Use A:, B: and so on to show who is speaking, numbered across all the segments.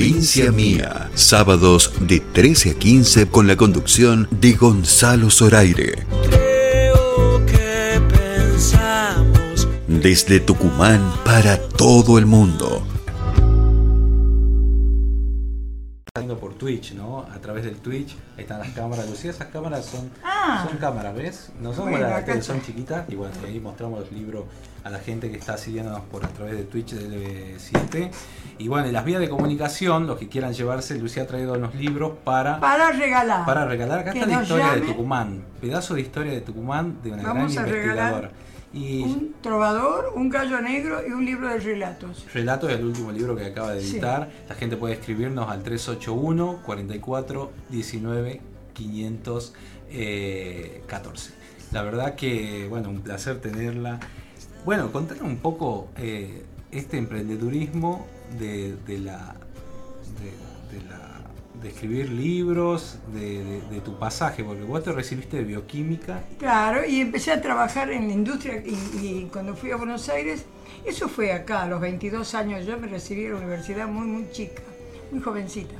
A: Provincia Mía, sábados de 13 a 15 con la conducción de Gonzalo Zoraire. Desde Tucumán para todo el mundo.
B: Por Twitch, ¿no? A través del Twitch están las cámaras. Lucía, esas cámaras son,
C: Ah.
B: son cámaras, ¿ves? No son
C: Bueno,
B: las que son chiquitas. Y bueno, ahí mostramos los libros a la gente que está siguiéndonos por a través de Twitch del 7 Y bueno, en las vías de comunicación, los que quieran llevarse, Lucía ha traído unos libros para,
C: Para regalar.
B: para regalar. Acá
C: Que
B: está la historia de. Tucumán. Pedazo de historia de Tucumán de una
C: Vamos
B: gran
C: a regalar
B: investigadora. Y
C: Un trovador, un gallo negro y un libro de relatos.
B: Relato es el último libro que acaba de
C: Sí.
B: editar. La gente puede escribirnos al 381 44 19 514. La verdad que, bueno, un placer tenerla. Bueno, contanos un poco eh, este emprendedurismo de, de la, de, de escribir libros, de, tu pasaje, porque vos te recibiste de bioquímica.
C: Claro, y empecé a trabajar en la industria y, y cuando fui a Buenos Aires, eso fue acá, a los 22 años, yo me recibí en la universidad muy, muy chica, muy jovencita.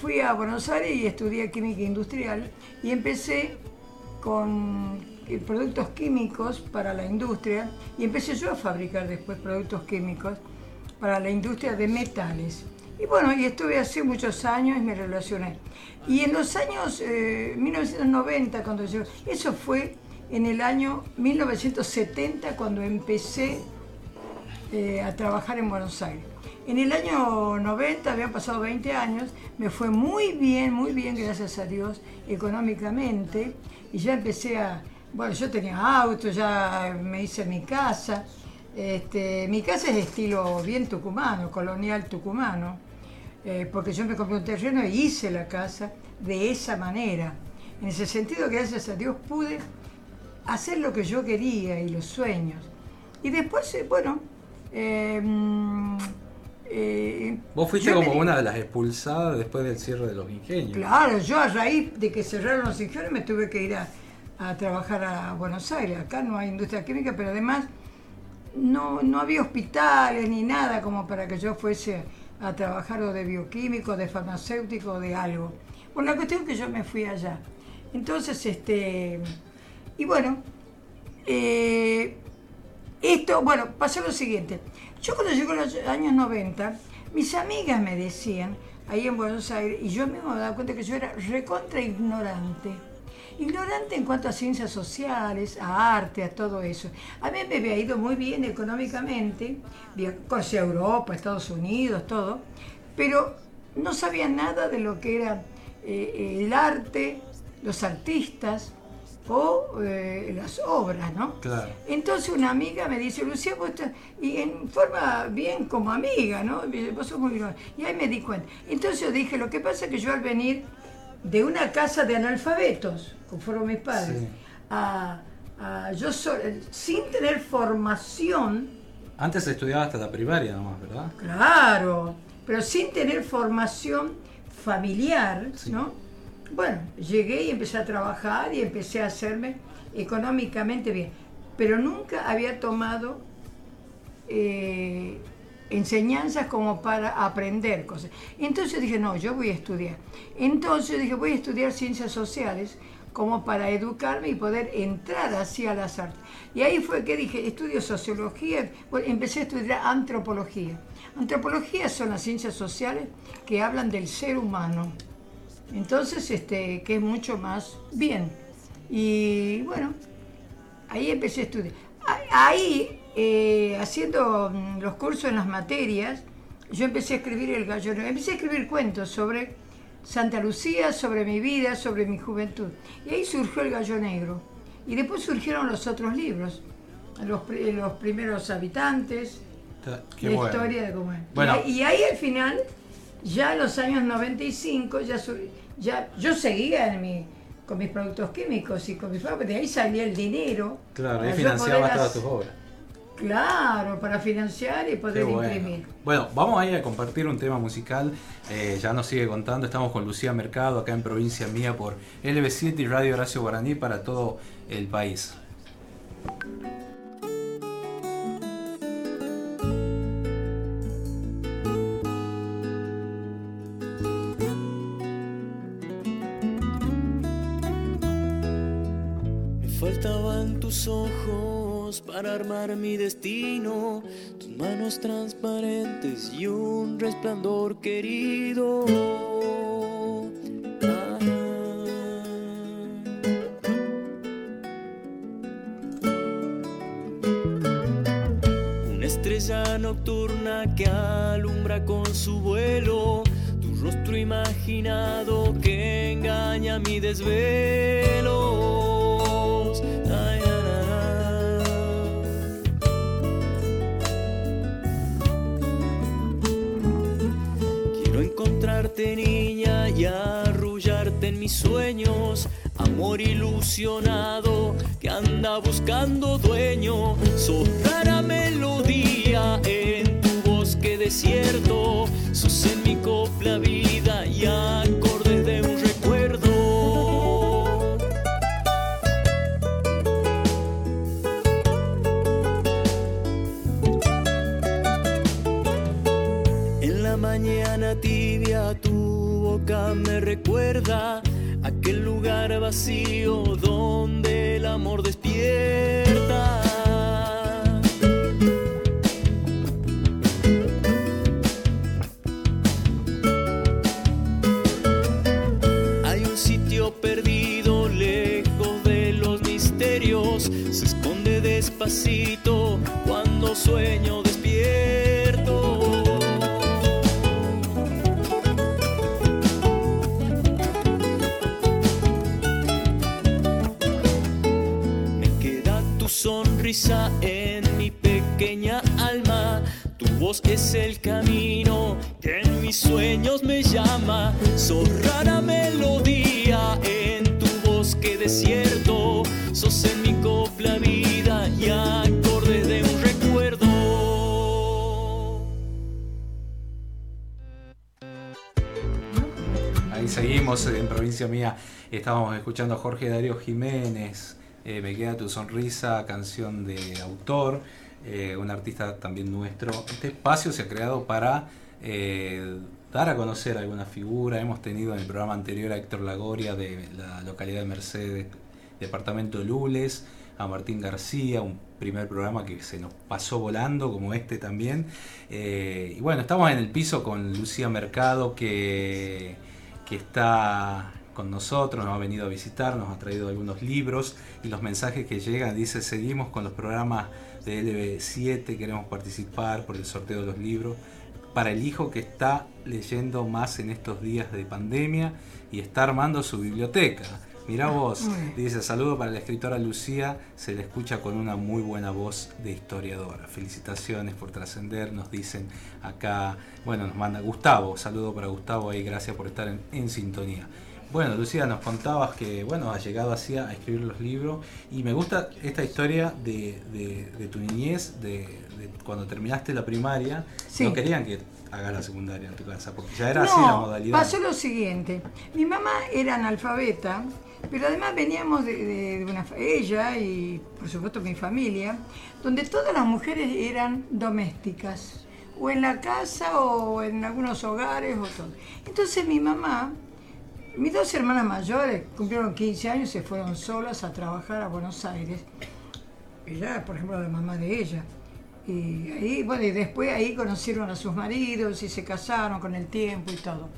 C: Fui a Buenos Aires y estudié química industrial y empecé con eh, productos químicos para la industria y empecé yo a fabricar después productos químicos para la industria de metales. Y bueno, y estuve hace muchos años y me relacioné. Y en los años eh, 1990, cuando yo, eso fue en el año 1970 cuando empecé eh, a trabajar en Buenos Aires. En el año 90, habían pasado 20 años, me fue muy bien, muy bien, gracias a Dios, económicamente, y ya empecé a, bueno, yo tenía auto, ya me hice mi casa, este, mi casa es de estilo bien tucumano, colonial tucumano, eh, porque yo me compré un terreno y hice la casa de esa manera. En ese sentido, gracias a Dios, pude hacer lo que yo quería y los sueños. Y después, eh, bueno, eh, mm, eh,
B: Vos fuiste
C: me
B: como una de las expulsadas después del cierre de los ingenios.
C: Claro, yo a raíz de que cerraron los ingenios me tuve que ir a, a trabajar a Buenos Aires. Acá no hay industria química, pero además no, no había hospitales ni nada como para que yo fuese a trabajar o de bioquímico, de farmacéutico, de algo. Bueno, la cuestión es que yo me fui allá. Entonces, este, y bueno, eh, esto, bueno, pasó lo siguiente. Yo cuando llegó los años 90, mis amigas me decían, ahí en Buenos Aires, y yo mismo me daba cuenta que yo era recontra ignorante. Ignorante en cuanto a ciencias sociales, a arte, a todo eso. A mí me había ido muy bien económicamente, via- conocí a Europa, Estados Unidos, todo, pero no sabía nada de lo que era eh, el arte, los artistas o eh, las obras, ¿no?
B: Claro.
C: Entonces una amiga me dice, Lucía, vos estás-", y en forma bien como amiga, ¿no? Vos sos muy. Y ahí me di cuenta. Entonces yo dije, lo que pasa es que yo al venir de una casa de analfabetos, como fueron mis padres,
B: Sí.
C: a, a- yo so- sin tener formación,
B: Antes estudiaba hasta la primaria nomás, ¿verdad?
C: Claro, pero sin tener formación familiar,
B: Sí.
C: ¿no? Bueno, llegué y empecé a trabajar y empecé a hacerme económicamente bien, pero nunca había tomado eh, enseñanzas como para aprender cosas. Entonces dije, no, yo voy a estudiar. Entonces dije, voy a estudiar ciencias sociales como para educarme y poder entrar así a las artes. Y ahí fue que dije, estudio sociología, empecé a estudiar antropología. Antropología son las ciencias sociales que hablan del ser humano. Entonces, este, que es mucho más bien. Y bueno, ahí empecé a estudiar. Ahí, eh, haciendo mm, los cursos en las materias, yo empecé a escribir el gallo negro. Empecé a escribir cuentos sobre Santa Lucía, sobre mi vida, sobre mi juventud. Y ahí surgió el gallo negro. Y después surgieron los otros libros. Los, los primeros habitantes,
B: Qué
C: la
B: bueno.
C: historia de cómo es.
B: Bueno.
C: Y, ahí- y al final, ya en los años 95, ya, ya yo seguía en mi, con mis productos químicos y con mis fábricas, de ahí salía el dinero.
B: Claro,
C: yo
B: financiaba todas tus obras.
C: Claro, para financiar y poder imprimir.
B: Bueno, vamos a ir a compartir un tema musical. Eh, ya nos sigue contando. Estamos con Lucía Mercado acá en Provincia Mía por LB7 y Radio Horacio Guaraní para todo el país.
D: Me faltaban tus ojos para armar mi destino, tus manos transparentes y un resplandor querido. Ah. Una estrella nocturna que alumbra con su vuelo rostro imaginado que engaña mi desvelo. Encontrarte niña y arrullarte en mis sueños. Amor ilusionado que anda buscando dueño. Sos melodía en tu bosque desierto. Sos en mi copla vida y recuerda aquel lugar vacío donde el amor despierta. Hay un sitio perdido lejos de los misterios, se esconde despacito cuando sueño. Es el camino que en mis sueños me llama. Sos rara melodía en tu bosque desierto. Sos en mi copla vida y acordes de un recuerdo.
B: Ahí seguimos en provincia mía. Estábamos escuchando a Jorge Darío Jiménez. eh, Me queda tu sonrisa, canción de autor, eh, un artista también nuestro. Este espacio se ha creado para eh, dar a conocer alguna figura. Hemos tenido en el programa anterior a Héctor Lagoria de la localidad de Mercedes, departamento Lules, a Martín García, un primer programa que se nos pasó volando, como este también. Eh, y bueno, estamos en el piso con Lucía Mercado, que, que está con nosotros, nos ha venido a visitar, nos ha traído algunos libros y los mensajes que llegan, dice, seguimos con los programas de LB7, queremos participar por el sorteo de los libros para el hijo que está leyendo más en estos días de pandemia y está armando su biblioteca. Mirá vos,
C: muy bien.
B: dice saludo para la escritora Lucía, se le escucha con una muy buena voz de historiadora. Felicitaciones por trascender, nos dicen acá, bueno, nos manda Gustavo, saludo para Gustavo ahí, gracias por estar en, en sintonía. Bueno, Lucía, nos contabas que, bueno, has llegado así a escribir los libros y me gusta esta historia de, de- de tu niñez, de, de cuando terminaste la primaria,
C: Sí.
B: no querían que hagas la secundaria en tu casa, porque ya era así la modalidad.
C: pasó lo siguiente. Mi mamá era analfabeta, pero además veníamos de, una ella y por supuesto mi familia, donde todas las mujeres eran domésticas, o en la casa o en algunos hogares o todo. Entonces mi mamá, mis dos hermanas mayores cumplieron 15 años y se fueron solas a trabajar a Buenos Aires. Ella, por ejemplo, la mamá de ella. Y ahí, bueno, y después ahí conocieron a sus maridos y se casaron con el tiempo y todo.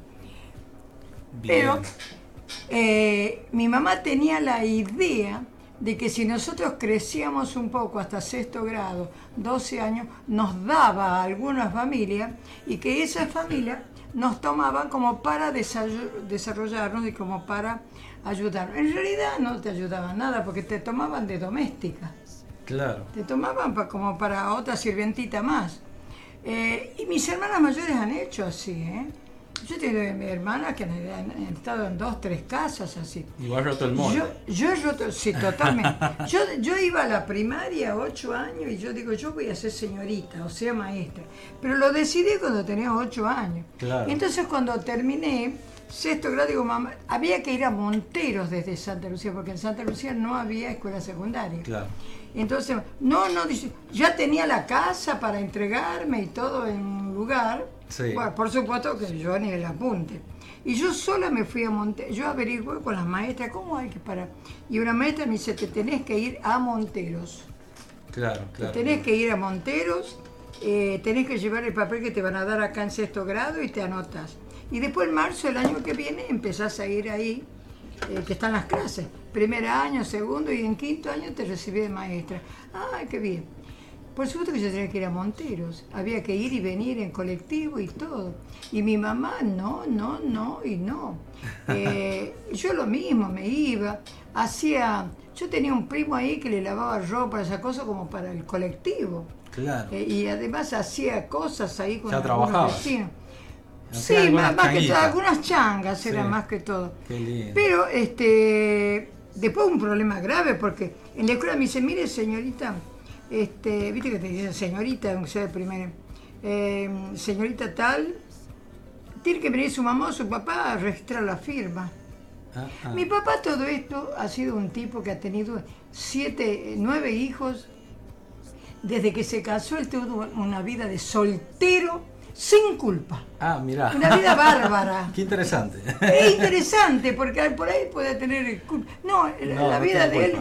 B: Bien.
C: Pero eh, mi mamá tenía la idea de que si nosotros crecíamos un poco hasta sexto grado, 12 años, nos daba a algunas familias y que esas familias nos tomaban como para desarrollarnos y como para ayudarnos. En realidad no te ayudaban nada porque te tomaban de doméstica.
B: Claro.
C: Te tomaban pa- como para otra sirvientita más. Eh, y mis hermanas mayores han hecho así, ¿eh? Yo tengo hermanas que han, estado en dos, tres casas así.
B: Igual roto el molde.
C: Yo, yo he roto, sí, totalmente. Yo, yo iba a la primaria, ocho años, y yo digo, yo voy a ser señorita, o sea, maestra. Pero lo decidí cuando tenía ocho años.
B: Claro.
C: Entonces, cuando terminé sexto grado, digo, mamá, había que ir a Monteros desde Santa Lucía, porque en Santa Lucía no había escuela secundaria.
B: Claro.
C: Entonces, no, no, dice, ya tenía la casa para entregarme y todo en un lugar.
B: Sí.
C: Bueno, por supuesto que yo ni el apunte. Y yo sola me fui a Monteros. Yo averigué con las maestras cómo hay que parar. Y una maestra me dice, te tenés que ir a Monteros.
B: Claro, claro.
C: Te tenés que ir a Monteros, eh, tenés que llevar el papel que te van a dar acá en sexto grado y te anotas. Y después en marzo del año que viene empezás a ir ahí, eh, que están las clases. Primer año, segundo y en quinto año te recibí de maestra. ¡Ay, qué bien! Por supuesto que yo tenía que ir a Monteros. Había que ir y venir en colectivo y todo. Y mi mamá, no, no, no y no. Eh, yo lo mismo, me iba. Hacía. Yo tenía un primo ahí que le lavaba ropa, esa cosa como para el colectivo.
B: Claro.
C: Eh, y además hacía cosas ahí con
B: Ya trabajaba.
C: Sí, más, que todo, algunas changas
B: Sí.
C: eran más que todo.
B: Qué lindo.
C: Pero este después un problema grave porque en la escuela me dice, mire señorita, este, viste que te dicen señorita, aunque sea el primero, eh, señorita tal, tiene que venir su mamá o su papá a registrar la firma.
B: Ah, ah.
C: Mi papá todo esto ha sido un tipo que ha tenido siete, nueve hijos. Desde que se casó, él tuvo una vida de soltero sin culpa.
B: Ah, mirá.
C: Una vida bárbara.
B: Qué interesante.
C: Es interesante porque por ahí puede tener culpa. No, la,
B: No,
C: la
B: no
C: vida de él.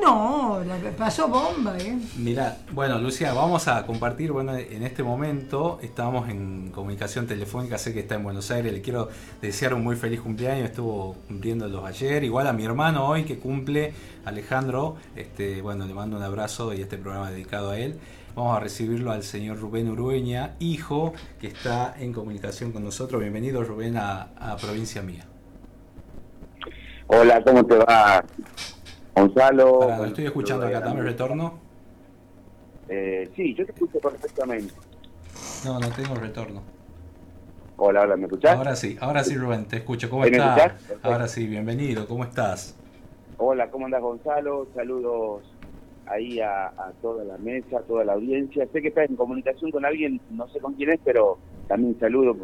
C: No, la- pasó bomba, ¿eh?
B: Mira, bueno, Lucia, vamos a compartir, bueno, en este momento estamos en comunicación telefónica, sé que está en Buenos Aires, le quiero desear un muy feliz cumpleaños, estuvo cumpliéndolos ayer, igual a mi hermano hoy que cumple, Alejandro, este, bueno, le mando un abrazo y este programa dedicado a él. Vamos a recibirlo al señor Rubén Urueña, hijo, que está en comunicación con nosotros. Bienvenido Rubén a, a Provincia Mía.
E: Hola, ¿cómo te va? Gonzalo.
B: Pará, lo
E: Bueno,
B: estoy escuchando acá, dame retorno.
E: Eh, sí, yo te escucho perfectamente.
B: No, no tengo retorno.
E: Hola, hola, ¿me escuchás?
B: Ahora sí, ahora sí Rubén, te escucho. ¿Cómo
E: ¿Ahí me
B: estás? Ahora sí, bienvenido, ¿cómo estás?
E: Hola, ¿cómo andas, Gonzalo? Saludos ahí a, a toda la mesa, a toda la audiencia. Sé que estás en comunicación con alguien, no sé con quién es, pero también saludo.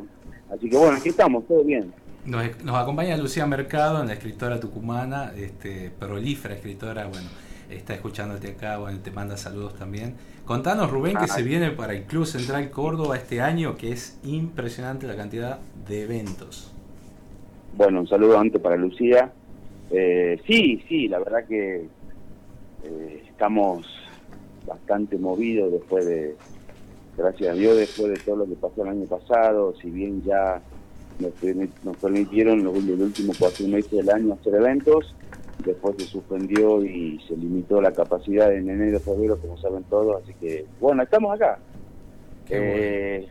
E: Así que bueno, aquí estamos, todo bien.
B: Nos, nos acompaña Lucía Mercado, la escritora tucumana, este, prolífera escritora, bueno, está escuchándote acá, bueno, te manda saludos también. Contanos, Rubén, que se viene para el Club Central Córdoba este año, que es impresionante la cantidad de eventos.
E: Bueno, un saludo antes para Lucía. Eh, sí, sí, la verdad que eh, estamos bastante movidos después de, gracias a Dios, después de todo lo que pasó el año pasado, si bien ya nos, permi- nos permitieron los, últimos cuatro meses del año hacer eventos, después se suspendió y se limitó la capacidad en enero, febrero, como saben todos, así que bueno, estamos acá.
B: Qué
E: Eh,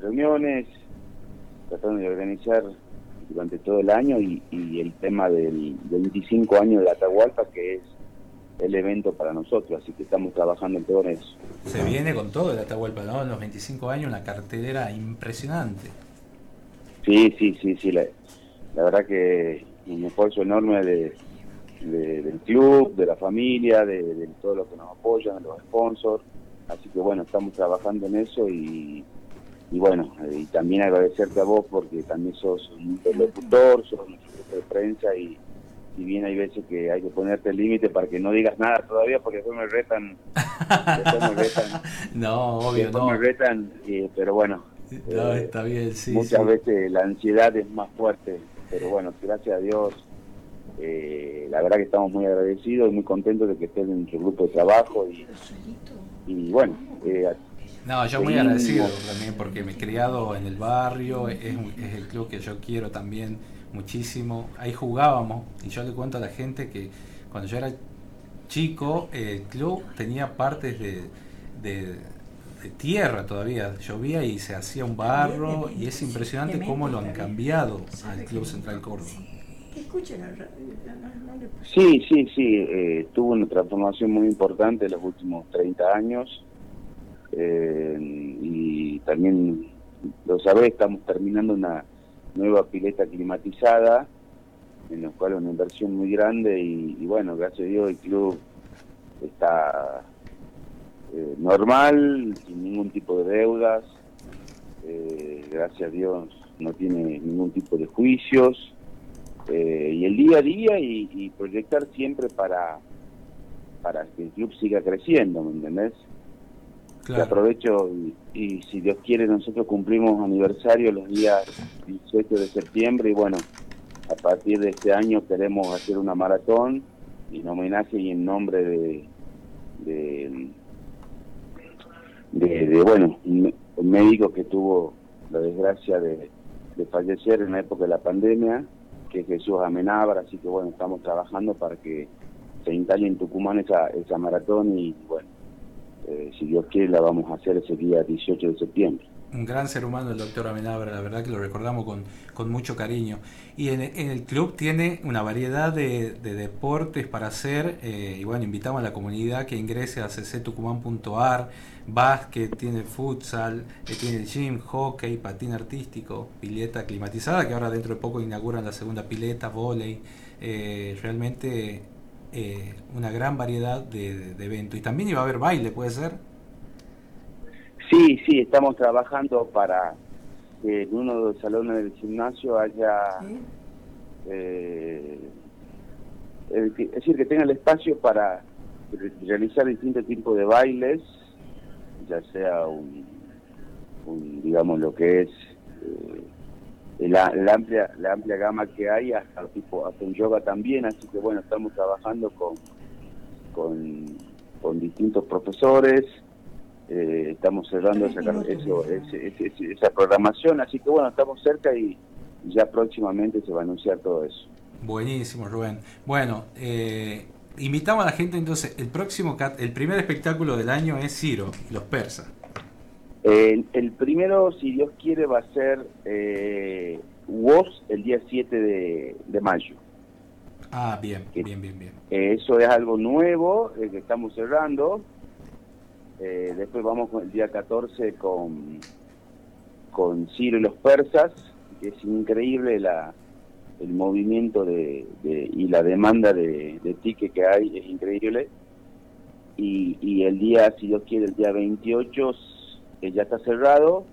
E: Reuniones, tratando de organizar durante todo el año y, y el tema del, del 25 años de Atahualpa, que es el evento para nosotros, así que estamos trabajando en todo eso.
B: Se viene con todo el Atahualpa, ¿no? En los 25 años, una cartelera impresionante.
E: Sí, sí, sí, sí, la, la verdad que un esfuerzo enorme de, de- del club, de la familia, de, de todo lo que nos apoyan, de los sponsors, así que bueno, estamos trabajando en eso y, y bueno, y también agradecerte a vos porque también sos un interlocutor, sos un jefe de prensa y si bien hay veces que hay que ponerte el límite para que no digas nada todavía porque después me retan, después me retan,
B: No, obvio,
E: después
B: no.
E: me retan, eh, pero bueno,
B: No,
E: eh,
B: está bien, sí.
E: muchas
B: sí.
E: veces la ansiedad es más fuerte, pero bueno, gracias a Dios, eh, la verdad que estamos muy agradecidos y muy contentos de que estés en nuestro grupo de trabajo y, y bueno, eh,
B: No, yo muy agradecido también porque me he criado en el barrio, es, es el club que yo quiero también muchísimo. Ahí jugábamos y yo le cuento a la gente que cuando yo era chico el club tenía partes de, de- de tierra todavía, llovía y se hacía un barro y es impresionante cómo lo han cambiado al Club Central Córdoba.
E: Sí, sí, sí, eh, tuvo una transformación muy importante en los últimos 30 años eh, y también, lo sabés, estamos terminando una nueva pileta climatizada en la cual es una inversión muy grande y, y bueno, gracias a Dios el club está eh, normal, sin ningún tipo de deudas, eh, gracias a Dios no tiene ningún tipo de juicios. Eh, y el día a día y, y proyectar siempre para para que el club siga creciendo, ¿me entendés? aprovecho y, si Dios quiere nosotros cumplimos aniversario los días 18 de septiembre y bueno, a partir de este año queremos hacer una maratón en homenaje y en nombre de, de, de, bueno, un médico que tuvo la desgracia de, fallecer en la época de la pandemia, que es Jesús Amenábar, así que bueno, estamos trabajando para que se instale en Tucumán esa, esa maratón y bueno, eh, si Dios quiere, la vamos a hacer ese día 18 de septiembre.
B: Un gran ser humano el doctor Amenabra, la verdad que lo recordamos con, con mucho cariño. Y en, el club tiene una variedad de, deportes para hacer, eh, y bueno, invitamos a la comunidad que ingrese a cctucumán.ar, básquet, tiene futsal, eh, tiene gym, hockey, patín artístico, pileta climatizada, que ahora dentro de poco inauguran la segunda pileta, volei, realmente eh, una gran variedad de, eventos. Y también iba a haber baile, ¿puede ser?
E: Sí, sí, estamos trabajando para que en uno de los salones del gimnasio haya... Eh, es decir, que tenga el espacio para realizar distintos tipos de bailes, ya sea un, digamos, lo que es... Eh, la, amplia la amplia gama que hay hasta tipo hasta un yoga también así que bueno estamos trabajando con con, distintos profesores eh, estamos cerrando esa, eso, esa programación así que bueno estamos cerca y ya próximamente se va a anunciar todo eso.
B: Buenísimo Rubén. Bueno eh, invitamos a la gente entonces el próximo el primer espectáculo del año es Ciro y los persas
E: el primero, si Dios quiere, va a ser eh, WOS el día 7 de, mayo.
B: Ah, bien, bien, bien, bien.
E: eso es algo nuevo eh, que estamos cerrando. Eh, después vamos con el día 14 con, con Ciro y los persas, que es increíble la, el movimiento de, y la demanda de, de ticket que hay, es increíble. Y, y el día, si Dios quiere, el día 28 que ya está cerrado.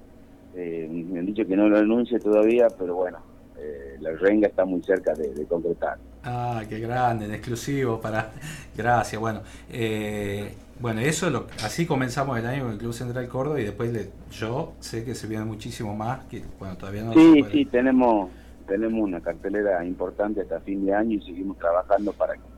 E: Eh, me han dicho que no lo anuncie todavía, pero bueno, eh, la renga está muy cerca de, concretar.
B: Ah, qué grande, en exclusivo para... Gracias, bueno. Eh, bueno, eso lo, así comenzamos el año con el Club Central Córdoba y después le, yo sé que se viene muchísimo más, que bueno, todavía no...
E: Sí, sí, tenemos, tenemos una cartelera importante hasta fin de año y seguimos trabajando para que...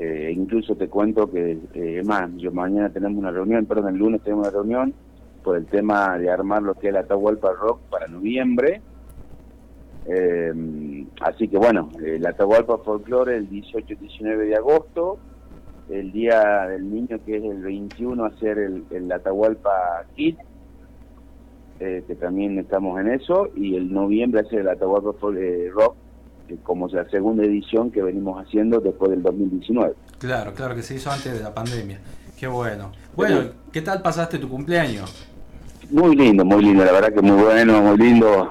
E: Eh, incluso te cuento que, eh, más, yo mañana tenemos una reunión, perdón, el lunes tenemos una reunión por el tema de armar lo que es la Atahualpa Rock para noviembre. Eh, así que bueno, la Atahualpa Folklore el 18 y 19 de agosto, el Día del Niño que es el 21 hacer el, el Atahualpa Kit, eh, que también estamos en eso, y el noviembre hacer el Atahualpa Rock, como la segunda edición que venimos haciendo después del 2019.
B: Claro, claro, que se hizo antes de la pandemia. Qué bueno. Bueno, ¿qué tal pasaste tu cumpleaños?
E: Muy lindo, muy lindo, la verdad que muy bueno, muy lindo.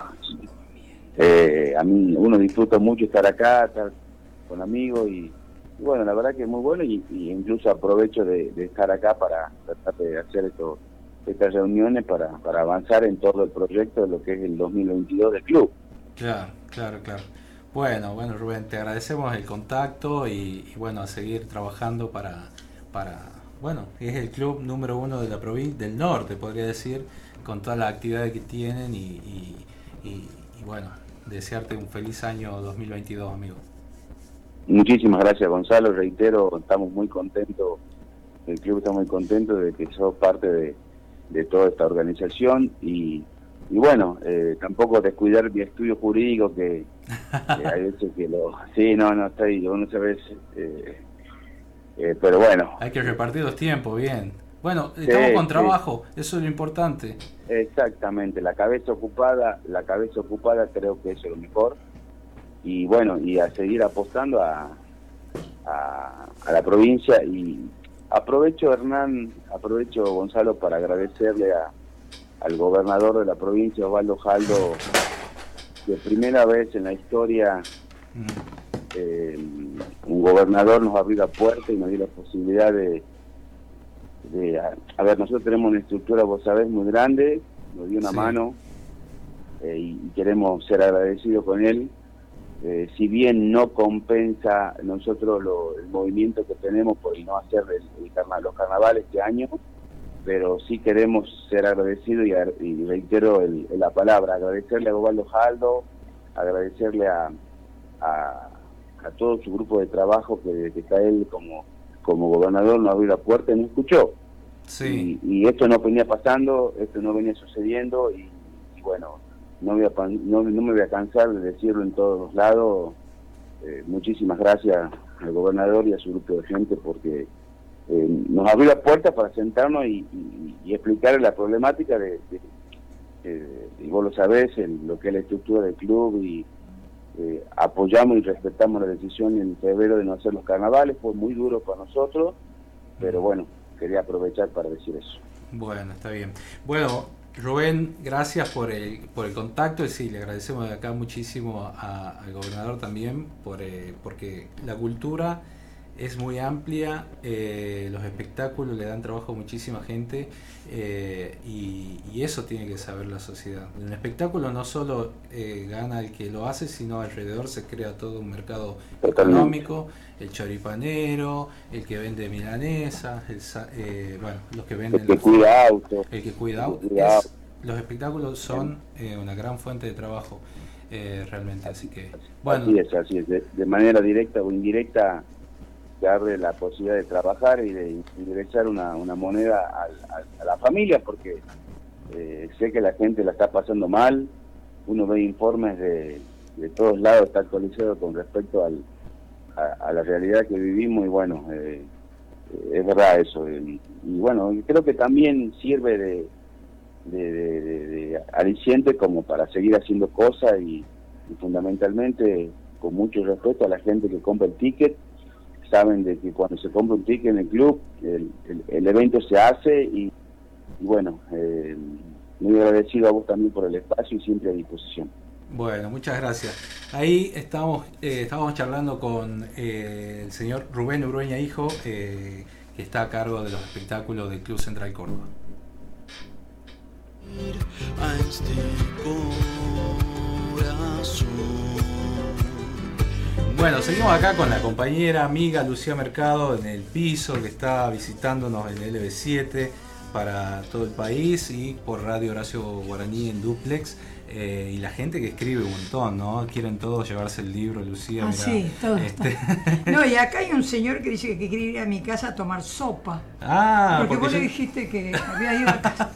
E: Eh, a mí uno disfruta mucho estar acá, estar con amigos y, bueno, la verdad que es muy bueno y, incluso aprovecho de, estar acá para tratar de hacer esto, estas reuniones para, para avanzar en todo el proyecto de lo que es el 2022 del club.
B: Claro, claro, claro. Bueno, bueno Rubén, te agradecemos el contacto y, y bueno, a seguir trabajando para, para, bueno, es el club número uno de la provincia del norte, podría decir, con todas las actividades que tienen y, bueno, desearte un feliz año 2022, amigo.
E: Muchísimas gracias, Gonzalo. Reitero, estamos muy contentos, el club está muy contento de que sos parte de, toda esta organización y, bueno, eh, tampoco descuidar mi estudio jurídico que, hay veces que lo... Sí, no, no, está ahí, uno se ve... Eh, eh, pero bueno.
B: Hay que repartir los tiempos, bien. Bueno, estamos con trabajo, eso es lo importante.
E: Exactamente, la cabeza ocupada, la cabeza ocupada creo que eso es lo mejor. Y bueno, y a seguir apostando a, a, la provincia y aprovecho Hernán, aprovecho Gonzalo para agradecerle a, al gobernador de la provincia, Osvaldo Jaldo, que primera vez en la historia eh, un gobernador nos abrió la puerta y nos dio la posibilidad de a, ver, nosotros tenemos una estructura, vos sabés, muy grande, nos dio una mano eh, y queremos ser agradecidos con él. Eh, si bien no compensa nosotros el movimiento que tenemos por no hacer el, los carnavales este año, pero sí queremos ser agradecidos y, reitero la palabra, agradecerle a Gobaldo Jaldo, agradecerle a, a, todo su grupo de trabajo que desde que está él como, como gobernador no abrió la puerta y no escuchó.
B: Sí.
E: Y, esto no venía pasando, esto no venía sucediendo y, bueno, no, voy a, no, me voy a cansar de decirlo en todos los lados. Eh, muchísimas gracias al gobernador y a su grupo de gente porque eh, nos abrió la puerta para sentarnos y, explicar la problemática de, y vos lo sabés, lo que es la estructura del club y eh, apoyamos y respetamos la decisión en febrero de no hacer los carnavales, fue muy duro para nosotros, pero bueno, quería aprovechar para decir eso.
B: Bueno, está bien. Bueno, Rubén, gracias por el, por el contacto y sí, le agradecemos de acá muchísimo al gobernador también por, eh, porque la cultura es muy amplia, eh, los espectáculos le dan trabajo a muchísima gente eh, y, eso tiene que saber la sociedad. En un espectáculo no solo eh, gana el que lo hace, sino alrededor se crea todo un mercado económico, el choripanero, el que vende milanesas, bueno, los que venden...
E: El que cuida autos.
B: El que cuida autos. los espectáculos son una gran fuente de trabajo. realmente así que
E: bueno así es así es de manera directa o indirecta abre la posibilidad de trabajar y de ingresar una, moneda a, la familia, porque eh, sé que la gente la está pasando mal, uno ve informes de, de todos lados, está actualizado con respecto al, a, la realidad que vivimos y bueno, eh, es verdad eso. Y, bueno, creo que también sirve de, de, aliciente como para seguir haciendo cosas y fundamentalmente con mucho respeto a la gente que compra el ticket saben de que cuando se compra un ticket en el club, el, evento se hace y, bueno, eh, muy agradecido a vos también por el espacio y siempre a disposición.
B: Bueno, muchas gracias. Ahí estamos, eh, estábamos charlando con eh, el señor Rubén Urueña Hijo, que está a cargo de los espectáculos del Club Central Córdoba. Este bueno, seguimos acá con la compañera amiga Lucía Mercado en el piso que está visitándonos en el LB7 para todo el país y por Radio Horacio Guaraní en Duplex. Eh, y la gente que escribe un montón, ¿no? Quieren todos llevarse el libro, Lucía.
C: Ah, sí, todo este... No, y acá hay un señor que dice que quiere ir a mi casa a tomar sopa.
B: Ah,
C: porque, vos le dijiste que había ido a casa.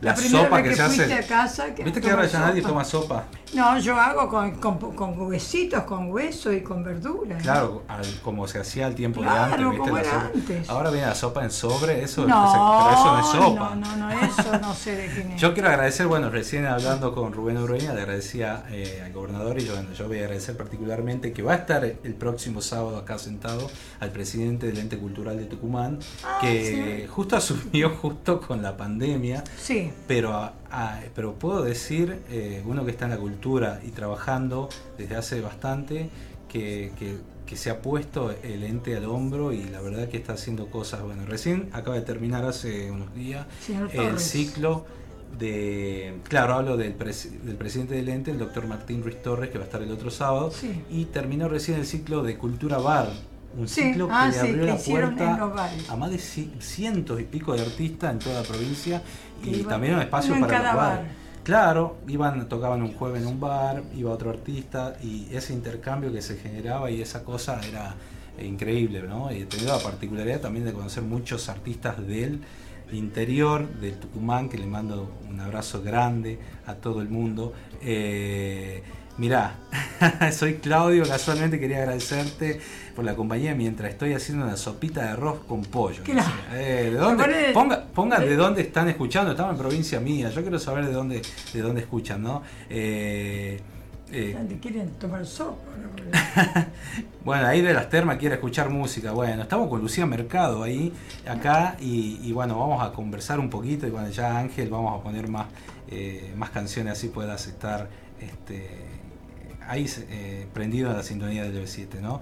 B: La, sopa que, se
C: hace. A casa,
B: ¿Viste que ahora ya nadie toma sopa?
C: No, yo hago con, con, huesitos, con hueso y con verduras.
B: Claro, como se hacía al tiempo
C: de
B: antes. Ahora viene la sopa en sobre, eso,
C: no,
B: pero eso no es sopa.
C: No, no, no, eso no sé definir.
B: yo quiero agradecer, bueno, recién hablando con Rubén Urueña, le agradecía eh, al gobernador y yo, bueno, yo voy a agradecer particularmente que va a estar el próximo sábado acá sentado al presidente del ente cultural de Tucumán, ah, que justo asumió justo con la pandemia.
C: Sí.
B: Pero, pero puedo decir, eh, uno que está en la cultura y trabajando desde hace bastante, que, se ha puesto el ente al hombro y la verdad que está haciendo cosas. Bueno, recién acaba de terminar hace unos días el ciclo de, claro, hablo del, del, presidente del ente, el doctor Martín Ruiz Torres, que va a estar el otro sábado, y terminó recién el ciclo de Cultura Bar, un ciclo que ah, le abrió la puerta a más de cientos y pico de artistas en toda la provincia y también un espacio para
C: cada bar.
B: Claro, iban, tocaban un jueves en un bar, iba otro artista y ese intercambio que se generaba y esa cosa era increíble, ¿no? Y tenía la particularidad también de conocer muchos artistas del interior de Tucumán, que le mando un abrazo grande a todo el mundo. Eh, Mirá, soy Claudio, casualmente quería agradecerte por la compañía mientras estoy haciendo una sopita de arroz con pollo. Eh, ¿de dónde? Ponga, de dónde están escuchando, estamos en provincia mía, yo quiero saber de dónde, de dónde escuchan, ¿no?
C: Eh, eh quieren tomar sopa.
B: bueno, ahí de las termas quiere escuchar música. Bueno, estamos con Lucía Mercado ahí, acá, y, bueno, vamos a conversar un poquito. Y bueno, ya Ángel, vamos a poner más, eh, más canciones así puedas estar este, ahí eh, prendido a la sintonía del 7 ¿no?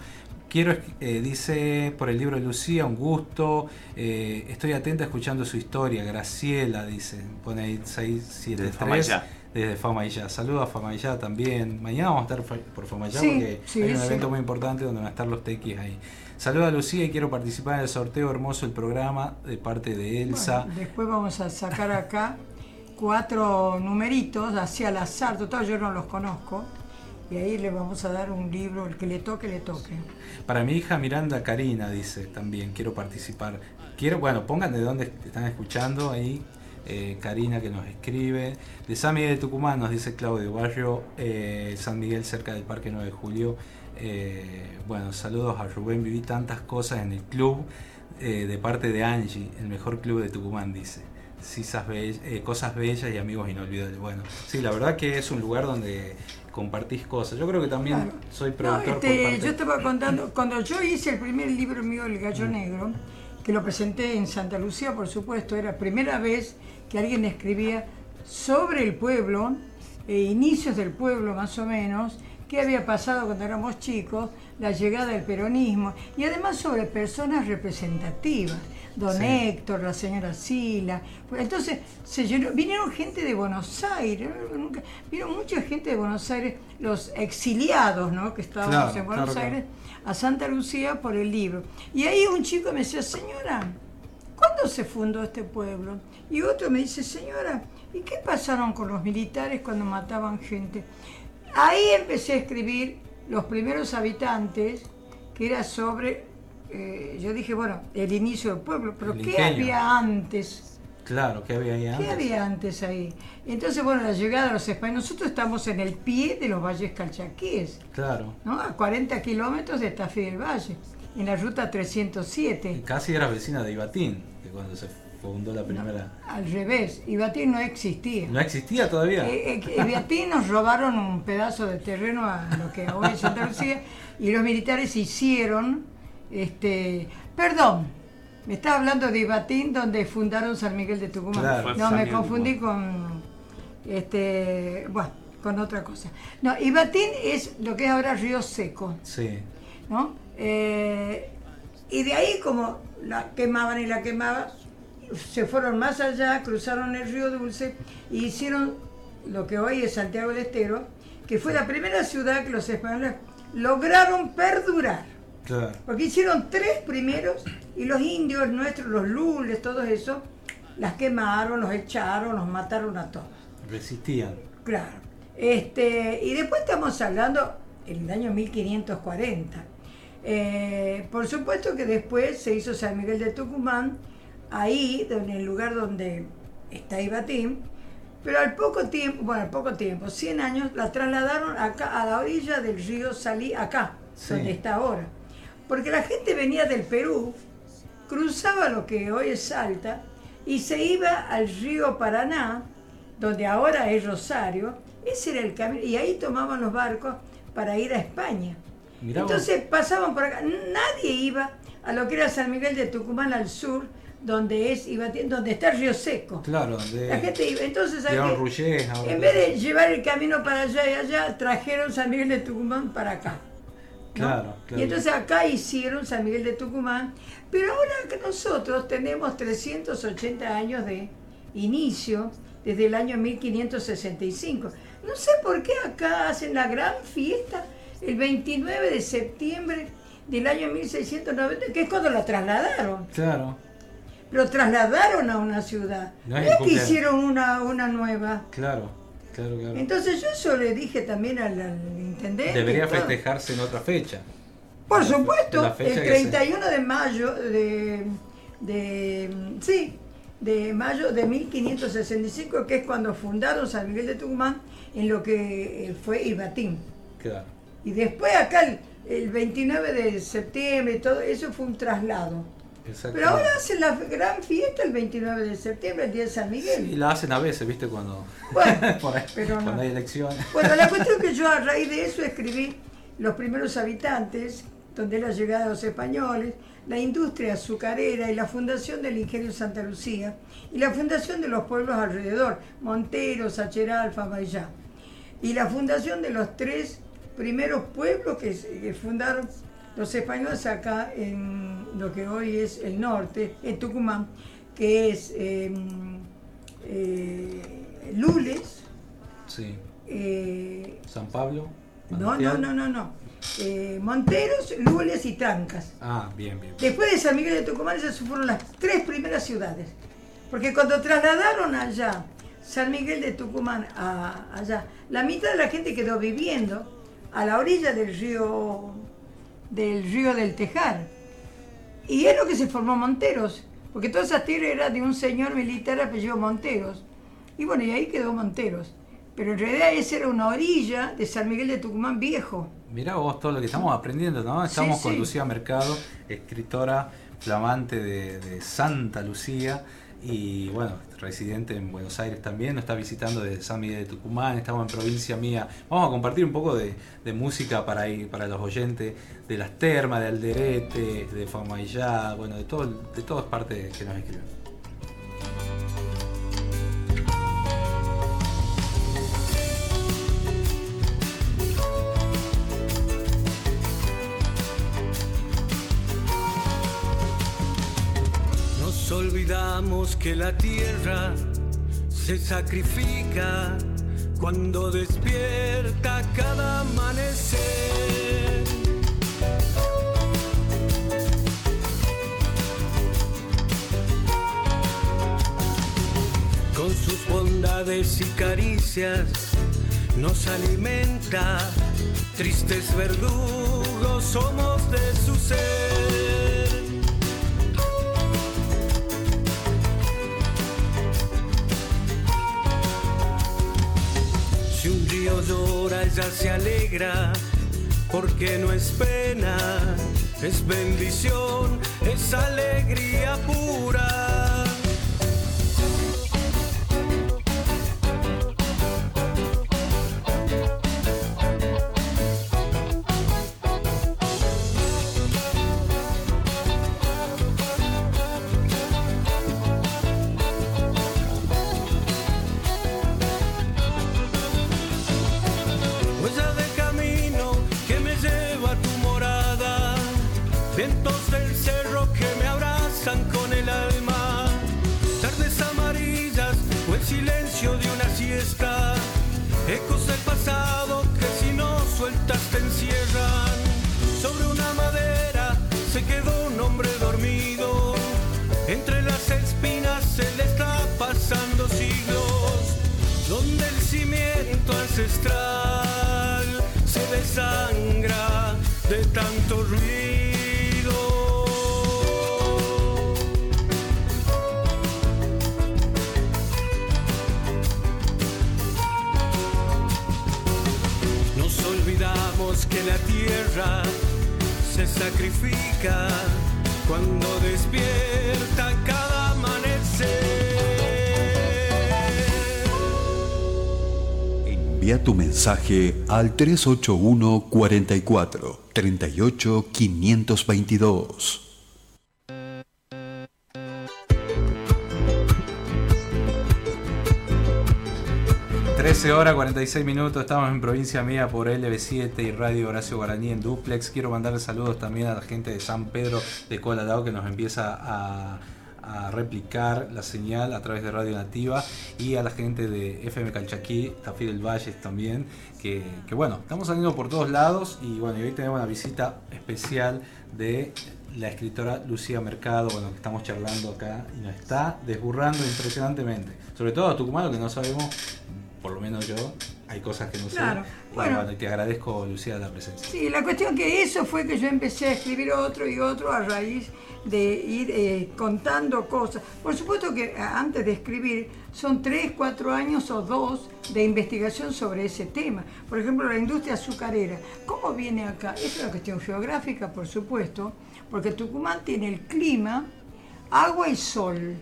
B: Quiero, eh, dice por el libro de Lucía, un gusto. Eh, estoy atenta escuchando su historia. Graciela, dice, pone ahí 673. Desde Famayá. Saludos a Famayá también. Mañana vamos a estar por Famayá porque hay un evento muy importante donde van a estar los tequis ahí. Saludos a Lucía y quiero participar en el sorteo hermoso el programa de parte de Elsa.
C: después vamos a sacar acá cuatro numeritos así al azar. Total, yo no los conozco y ahí le vamos a dar un libro, el que le toque, le toque.
B: Para mi hija Miranda Karina, dice también, quiero participar. Quiero, bueno, pongan de dónde están escuchando ahí. Eh, Karina que nos escribe. De San Miguel de Tucumán nos dice Claudio Barrio, eh, San Miguel cerca del Parque 9 de Julio. Eh, bueno, saludos a Rubén, viví tantas cosas en el club de parte de Angie, el mejor club de Tucumán, dice. cosas bellas y amigos inolvidables. Bueno, sí, la verdad que es un lugar donde compartís cosas. Yo creo que también soy productor.
C: Este, yo estaba contando, cuando yo hice el primer libro mío, El Gallo mm. Negro, que lo presenté en Santa Lucía, por supuesto, era primera vez que alguien escribía sobre el pueblo, e inicios del pueblo más o menos, qué había pasado cuando éramos chicos, la llegada del peronismo, y además sobre personas representativas don Héctor, la señora Sila. Entonces se vinieron gente de Buenos Aires, vino mucha gente de Buenos Aires, los exiliados ¿no? que estábamos en Buenos Aires, a Santa Lucía por el libro. Y ahí un chico me decía, señora, ¿cuándo se fundó este pueblo? Y otro me dice, señora, ¿y qué pasaron con los militares cuando mataban gente? Ahí empecé a escribir los primeros habitantes, que era sobre eh, yo dije, bueno, el inicio del pueblo, pero ¿qué había antes?
B: Claro, ¿qué había ahí antes?
C: ¿Qué había antes ahí? Entonces, bueno, la llegada de los españoles, nosotros estamos en el pie de los valles calchaquíes.
B: Claro.
C: ¿no? A 40 kilómetros de Tafí del Valle, en la ruta 307.
B: casi era vecina de Ibatín, que cuando se fundó la primera.
C: al revés, Ibatín no existía.
B: ¿No existía todavía?
C: Eh, eh, Ibatín nos robaron un pedazo de terreno a lo que hoy es Santa Lucía y los militares hicieron este, perdón, me estaba hablando de Ibatín, donde fundaron San Miguel de Tucumán. no, me confundí con, este, bueno, con otra cosa. No, Ibatín es lo que es ahora Río Seco.
B: Sí.
C: ¿No? Eh, y de ahí, como la quemaban y la quemaban, se fueron más allá, cruzaron el río Dulce y hicieron lo que hoy es Santiago del Estero, que fue la primera ciudad que los españoles lograron perdurar. Porque hicieron tres primeros y los indios nuestros, los lules, todo eso, las quemaron, los echaron, los mataron a todos.
B: Resistían.
C: Claro. Este, y después estamos hablando en el año 1540. Eh, por supuesto que después se hizo San Miguel de Tucumán, ahí, en el lugar donde está Ibatín, pero al poco tiempo, bueno, al poco tiempo, 100 años, la trasladaron acá a la orilla del río Salí, acá, donde está ahora. Porque la gente venía del Perú, cruzaba lo que hoy es Salta, y se iba al río Paraná, donde ahora es Rosario, ese era el camino, y ahí tomaban los barcos para ir a España. Entonces pasaban por acá, nadie iba a lo que era San Miguel de Tucumán al sur, donde es donde está el río seco.
B: Claro,
C: la gente iba. Entonces, en vez de llevar el camino para allá y allá, trajeron San Miguel de Tucumán para acá. Y entonces acá hicieron San Miguel de Tucumán, pero ahora que nosotros tenemos 380 años de inicio, desde el año 1565. No sé por qué acá hacen la gran fiesta el 29 de septiembre del año 1690, que es cuando la trasladaron.
B: Claro.
C: Lo trasladaron a una ciudad. No es que hicieron una, una nueva.
B: Claro.
C: Entonces yo eso le dije también al, intendente.
B: Debería festejarse en otra fecha.
C: Por supuesto, el 31 de mayo de, de, sí, de mayo de 1565, que es cuando fundaron San Miguel de Tucumán, en lo que fue Ibatín.
B: Claro.
C: Y después acá el, el 29 de septiembre, todo eso fue un traslado. Pero ahora hacen la gran fiesta el 29 de septiembre, el día de San Miguel.
B: Y la hacen a veces, ¿viste? Cuando, cuando hay elecciones.
C: Bueno, la cuestión es que yo a raíz de eso escribí Los primeros habitantes, donde la llegada de los españoles, la industria azucarera y la fundación del ingenio Santa Lucía y la fundación de los pueblos alrededor, Montero, Sacheral, Famayá. Y la fundación de los tres primeros pueblos que, que fundaron los españoles acá en lo que hoy es el norte, en Tucumán, que es em, eh, Lules.
B: Sí.
C: eh,
B: San Pablo.
C: no, no, no, no, no. Eh, Monteros, Lules y Trancas.
B: Ah, bien, bien.
C: Después de San Miguel de Tucumán, esas fueron las tres primeras ciudades. Porque cuando trasladaron allá San Miguel de Tucumán a allá, la mitad de la gente quedó viviendo a la orilla del río del río del Tejar. Y es lo que se formó Monteros, porque toda esa tierra era de un señor militar apellido Monteros. Y bueno, y ahí quedó Monteros. Pero en realidad esa era una orilla de San Miguel de Tucumán viejo.
B: Mirá vos todo lo que estamos aprendiendo, ¿no? Estamos
C: Sí,
B: con
C: sí.
B: Lucía Mercado, escritora flamante de, de Santa Lucía y bueno, residente en Buenos Aires también, nos está visitando de San Miguel de Tucumán, estamos en provincia mía. Vamos a compartir un poco de, música para, ir- para los oyentes de las termas, de Alderete, de Famayá, bueno, de, todo, de todas partes que nos escriben.
D: Olvidamos que la tierra se sacrifica cuando despierta cada amanecer. Con sus bondades y caricias nos alimenta, tristes verdugos somos de su ser. Si un río llora, ella se alegra, porque no es pena, es bendición, es alegría pura. Ancestral se desangra de tanto ruido. Nos olvidamos que la tierra se sacrifica cuando despierta cada amanecer.
A: Envía tu mensaje al 381 44 38 522.
B: 13 horas 46 minutos, estamos en provincia mía por LB7 y Radio Horacio Guaraní en Duplex. Quiero mandarle saludos también a la gente de San Pedro de Coladao que nos empieza a, a replicar la señal a través de Radio Nativa y a la gente de FM Calchaquí, Tafí del Valles también, que, que bueno, estamos saliendo por todos lados y bueno, y hoy tenemos una visita especial de la escritora Lucía Mercado, bueno, que estamos charlando acá y nos está desburrando impresionantemente. Sobre todo a Tucumano que no sabemos, por lo menos yo, hay cosas que no
C: Claro,
B: sé.
C: Bueno.
B: bueno, te agradezco Lucía la presencia.
C: Sí, la cuestión que eso fue que yo empecé a escribir otro y otro a raíz de ir eh, contando cosas. Por supuesto que eh, antes de escribir son tres, cuatro años o dos de investigación sobre ese tema. Por ejemplo, la industria azucarera. ¿Cómo viene acá? Es una cuestión geográfica, por supuesto, porque Tucumán tiene el clima, agua y sol,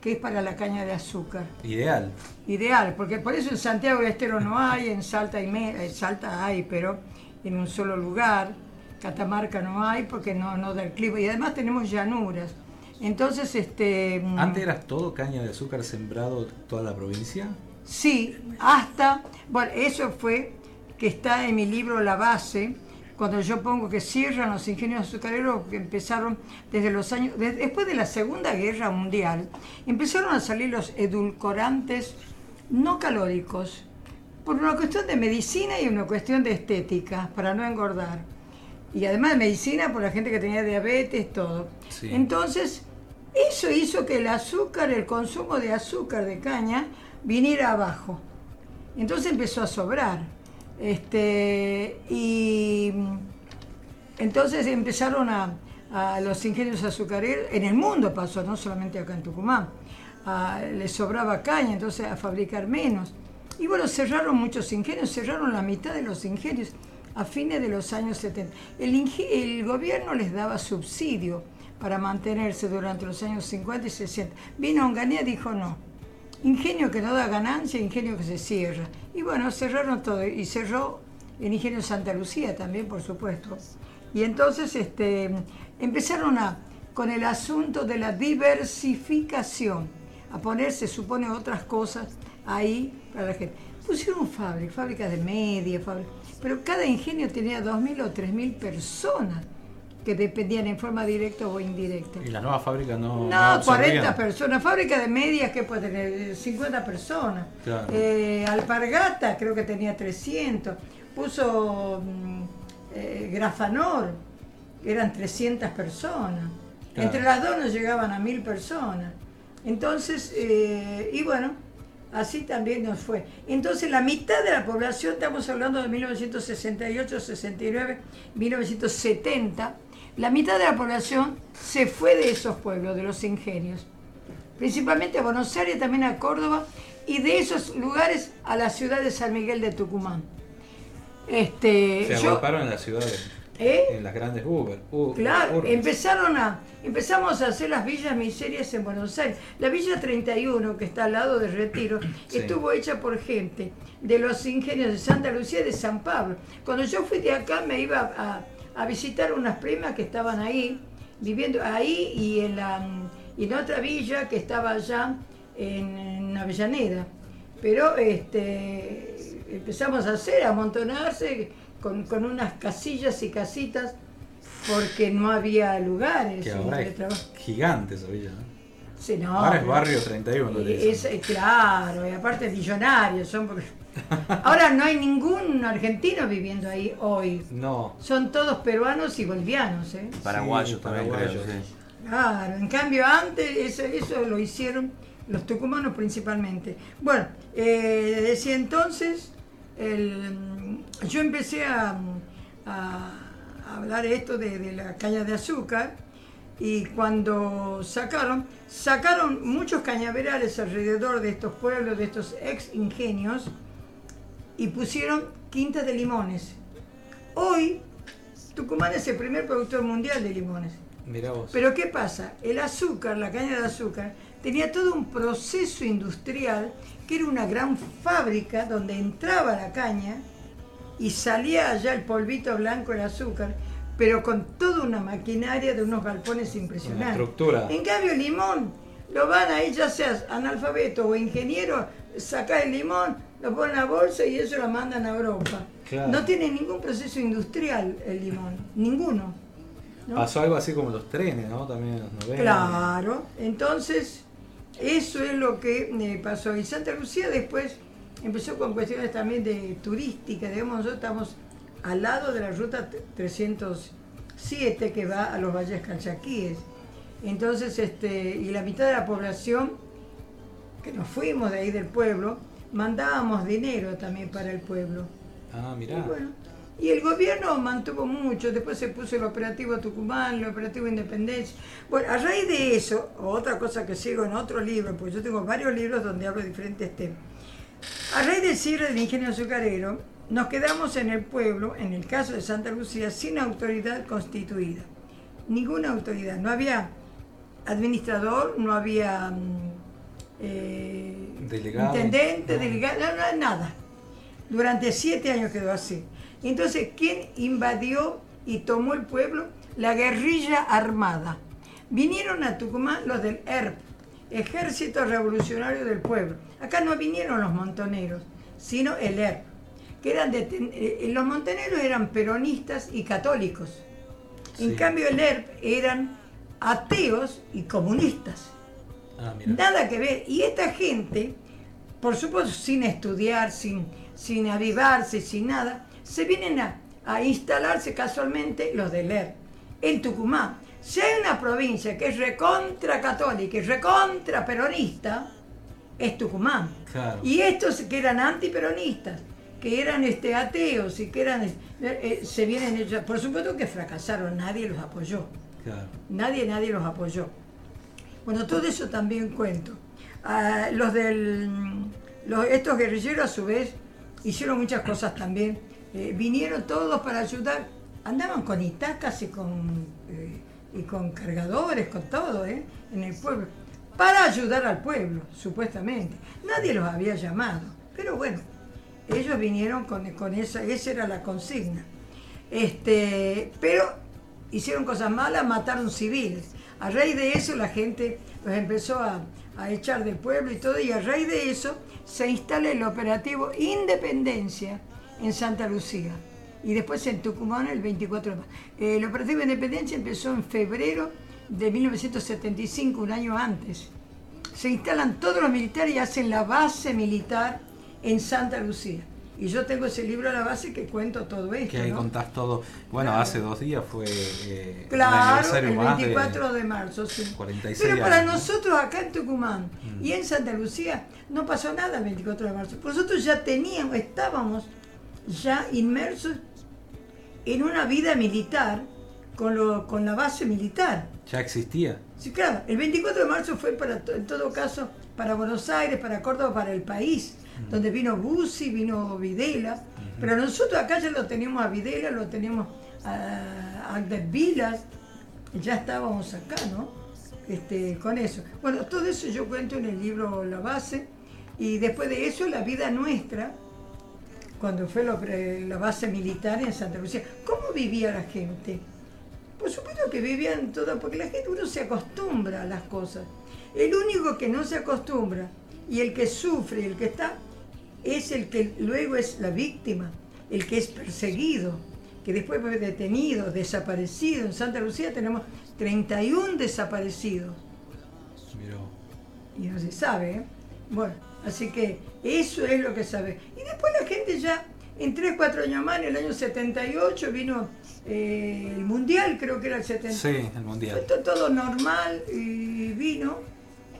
C: que es para la caña de azúcar
B: Ideal.
C: ideal, porque por eso en Santiago del Estero no hay, en Salta, y me- en Salta hay, pero en un solo lugar, Catamarca no hay porque no, no da el clima, y además tenemos llanuras. Entonces, este... mm,
B: ¿Antes eras todo caña de azúcar sembrado toda la provincia?
C: Sí, hasta, bueno, eso fue que está en mi libro La Base, cuando yo pongo que cierran los ingenios azucareros que empezaron desde los años, después de la Segunda Guerra Mundial, empezaron a salir los edulcorantes no calóricos, por una cuestión de medicina y una cuestión de estética, para no engordar. Y además de medicina por la gente que tenía diabetes, todo. Entonces, eso hizo que el azúcar, el consumo de azúcar de caña, viniera abajo. Entonces empezó a sobrar. Este, y entonces empezaron a, los ingenios azucareros, en el mundo pasó, no solamente acá en Tucumán, les sobraba caña, entonces a fabricar menos. Y bueno, cerraron muchos ingenios, cerraron la mitad de los ingenios a fines de los años 70. El, gobierno les daba subsidio para mantenerse durante los años 50 y 60. Vino Onganía y dijo no. Ingenio que no da ganancia, ingenio que se cierra. Y bueno, cerraron todo y cerró el ingenio Santa Lucía también, por supuesto. Y entonces este, empezaron a, con el asunto de la diversificación, a ponerse, supone, otras cosas ahí para la gente. Pusieron fábricas, fábricas de media, pero cada ingenio tenía 2.000 o 3.000 personas que dependían en forma directa o indirecta.
B: ¿Y la nueva fábrica no?
C: No, 40 personas. Fábrica de medias que puede tener 50 personas. Eh, Alpargata creo que tenía 300. Puso mm, eh, Grafanor, eran 300 personas. Entre las dos nos llegaban a mil personas. Entonces, eh, y bueno, así también nos fue. Entonces la mitad de la población, estamos hablando de 1968, 69, 1970, la mitad de la población se fue de esos pueblos, de los ingenios, principalmente a Buenos Aires, también a Córdoba, y de esos lugares a la ciudad de San Miguel de Tucumán.
B: Este, se agruparon en las ciudades. ¿Eh? En las grandes Uber.
C: claro, empezaron a, empezamos a hacer las villas miserias en Buenos Aires. La Villa 31, que está al lado de Retiro, estuvo hecha por gente de los ingenios de Santa Lucía y de San Pablo. Cuando yo fui de acá me iba a, a visitar unas primas que estaban ahí, viviendo ahí y en, la, en otra villa que estaba allá en, Avellaneda. Pero este, empezamos a hacer, a amontonarse con, unas casillas y casitas porque no había lugares.
B: Que ahora es gigante esa villa,
C: Sí, no,
B: ahora es barrio 31.
C: Es, claro, y aparte millonarios son porque Ahora no hay ningún argentino viviendo ahí hoy.
B: No.
C: Son todos peruanos y bolivianos. ¿eh?
B: Paraguayos también
C: Claro, en cambio antes eso, lo hicieron los tucumanos principalmente. Bueno, eh, decía entonces, yo empecé a, hablar esto de, de la caña de azúcar y cuando sacaron, sacaron muchos cañaverales alrededor de estos pueblos, de estos ex ingenios, y pusieron quintas de limones. Hoy, Tucumán es el primer productor mundial de limones.
B: Mirá vos.
C: Pero ¿qué pasa? El azúcar, la caña de azúcar, tenía todo un proceso industrial que era una gran fábrica donde entraba la caña y salía allá el polvito blanco, el azúcar, pero con toda una maquinaria de unos galpones impresionantes.
B: estructura.
C: En cambio, el limón, lo van ahí, ya seas analfabeto o ingeniero, saca el limón, lo ponen a bolsa y eso lo mandan a Europa. No tiene ningún proceso industrial el limón, ninguno.
B: Pasó algo así como los trenes, ¿no? También
C: Claro, entonces eso es lo que eh, pasó. Y Santa Lucía después empezó con cuestiones también de turística, digamos, nosotros estamos al lado de la ruta 307 que va a los valles calchaquíes. Entonces, este, y la mitad de la población que nos fuimos de ahí del pueblo, mandábamos dinero también para el pueblo.
B: Ah, mirá.
C: Y, bueno, y el gobierno mantuvo mucho, después se puso el operativo Tucumán, el operativo Independencia. Bueno, a raíz de eso, otra cosa que sigo en otro libro, porque yo tengo varios libros donde hablo de diferentes temas. A raíz del cierre del ingenio azucarero, nos quedamos en el pueblo, en el caso de Santa Lucía, sin autoridad constituida. Ninguna autoridad. No había administrador, no había mm, eh, intendente, delegado, nada. Durante siete años quedó así. Entonces, ¿quién invadió y tomó el pueblo? La guerrilla armada. Vinieron a Tucumán los del ERP, Ejército Revolucionario del Pueblo. Acá no vinieron los montoneros, sino el ERP, que eran de, eh, los montoneros eran peronistas y católicos. En cambio el ERP eran ateos y comunistas. Ah, Nada que ver. Y esta gente, por supuesto, sin estudiar, sin, sin avivarse, sin nada, se vienen a, a instalarse casualmente los del ERP en Tucumán. Si hay una provincia que es recontra católica y recontra peronista, es Tucumán. Y estos que eran antiperonistas, que eran este, ateos y que eran, eh, eh, se vienen ellos, por supuesto que fracasaron, nadie los apoyó. Nadie, nadie los apoyó. Bueno, todo eso también cuento. Ah, los del, los, estos guerrilleros a su vez hicieron muchas cosas también. Eh, vinieron todos para ayudar. Andaban con itacas y con, y con cargadores, con todo, en el pueblo para ayudar al pueblo, supuestamente. Nadie los había llamado, pero bueno, ellos vinieron con, con esa, esa era la consigna. Este, pero hicieron cosas malas, mataron civiles. A raíz de eso la gente los empezó a, a echar del pueblo y todo, y a raíz de eso se instala el operativo Independencia en Santa Lucía y después en Tucumán el 24 de marzo. El operativo Independencia empezó en febrero de 1975, un año antes. Se instalan todos los militares y hacen la base militar en Santa Lucía. Y yo tengo ese libro a la base que cuento todo esto.
B: Que ahí contás todo. Bueno, hace dos días fue
C: eh, claro, el, 24 de, marzo. Sí. Pero para nosotros acá en Tucumán mm. y en Santa Lucía no pasó nada el 24 de marzo. Nosotros ya teníamos, estábamos ya inmersos en una vida militar con, con la base militar.
B: ¿Ya existía?
C: Sí, claro. El 24 de marzo fue para, en todo caso, para Buenos Aires, para Córdoba, para el país, donde vino Bussi, vino Videla. Pero nosotros acá ya lo teníamos a Videla, lo teníamos a, a Vilas, ya estábamos acá, ¿no? Este, con eso. Bueno, todo eso yo cuento en el libro La Base, y después de eso la vida nuestra, cuando fue la base militar en Santa Lucía, ¿cómo vivía la gente? Por supuesto que vivían todo, porque la gente uno se acostumbra a las cosas. El único que no se acostumbra y el que sufre, el que está, es el que luego es la víctima, el que es perseguido, que después fue detenido, desaparecido. En Santa Lucía tenemos 31 desaparecidos. Y no se sabe, ¿eh? Bueno, así que eso es lo que sabe. Y después la gente ya, en 3, 4 años más, en el año 78, vino eh, el mundial, creo que era el 70.
B: Sí, el mundial.
C: Fue todo normal y vino.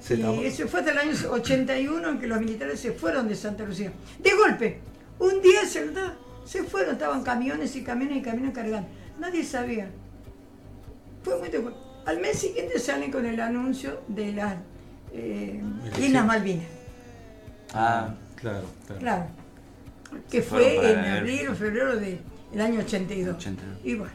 C: y eso fue hasta el año 81 en que los militares se fueron de Santa Lucía. De golpe, un día se, se fueron, estaban camiones y camiones y camiones cargando. Nadie sabía. Fue muy de Al mes siguiente salen con el anuncio de las eh, Islas Malvinas.
B: Ah, claro,
C: claro. Claro. Que fue en abril o febrero de el año 82. Y bueno,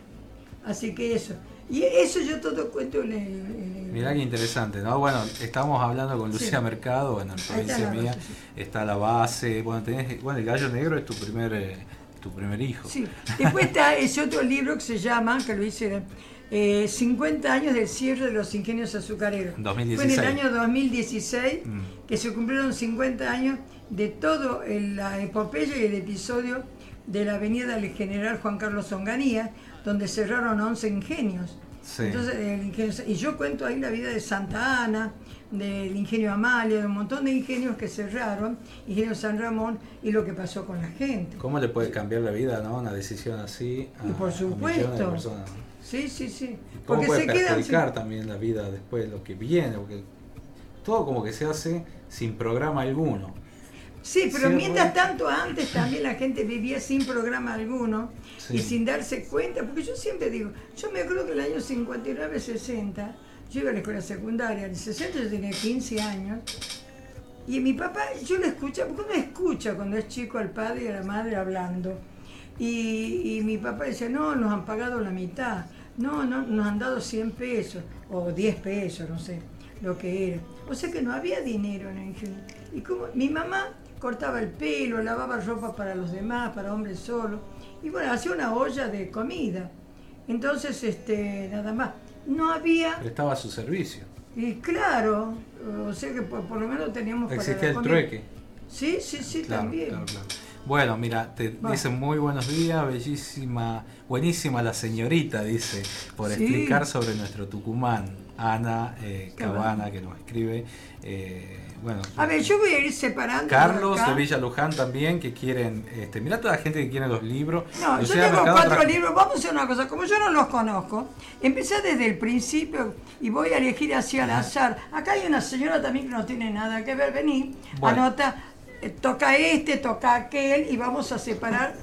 C: así que eso. Y eso yo todo cuento en el...
B: Mirá qué interesante, ¿no? Bueno, estamos hablando con Lucía Mercado, bueno, en provincia mía está la base, bueno, tenés, bueno, el gallo negro es tu primer, eh, tu primer hijo.
C: Sí, después está ese otro libro que se llama, que lo hice, eh, 50 años del cierre de los ingenios azucareros.
B: 2016.
C: Fue en el año 2016 mm. que se cumplieron 50 años de todo la epopeya y el episodio de la avenida del general Juan Carlos Onganía, donde cerraron 11 ingenios. Entonces, y yo cuento ahí la vida de Santa Ana, del ingenio Amalia, de un montón de ingenios que cerraron, ingenio San Ramón, y lo que pasó con la gente.
B: ¿Cómo le puede cambiar la vida, no? Una decisión así.
C: A, y por supuesto. Sí, sí, sí.
B: ¿Cómo porque puede se perjudicar también la vida después, lo que viene, porque todo como que se hace sin programa alguno.
C: Sí, pero mientras tanto antes también la gente vivía sin programa alguno y sin darse cuenta, porque yo siempre digo, yo me acuerdo que en el año 59, 60, yo iba a la escuela secundaria, en el 60 yo tenía 15 años, y mi papá, yo lo escuchaba, porque uno escucha cuando es chico al padre y a la madre hablando, y, y mi papá decía, no, nos han pagado la mitad, no, no, nos han dado 100 pesos, o 10 pesos, no sé, lo que era. O sea que no había dinero en el Y como mi mamá cortaba el pelo, lavaba ropa para los demás, para hombres solos, y bueno, hacía una olla de comida. Entonces, este, nada más. No había.
B: Estaba a su servicio.
C: Y claro, o sea que por, lo menos teníamos
B: Existía el trueque.
C: Sí, sí, sí, también.
B: Bueno, mira, te
C: Bueno.
B: dicen muy buenos días, bellísima, buenísima la señorita, dice, por
C: Sí.
B: explicar sobre nuestro Tucumán. Ana eh, Cabana, que nos escribe. eh, bueno,
C: A ver, yo voy a ir separando.
B: Carlos de Villa Luján también, que quieren, este, mira toda la gente que quiere los libros.
C: No,
B: Lucía
C: yo tengo
B: Mercado
C: cuatro libros. Vamos a hacer una cosa. Como yo no los conozco, empecé desde el principio y voy a elegir así al azar. Acá hay una señora también que no tiene nada que ver. Vení,
B: Bueno.
C: anota. Eh, Toca este, toca aquel y vamos a separar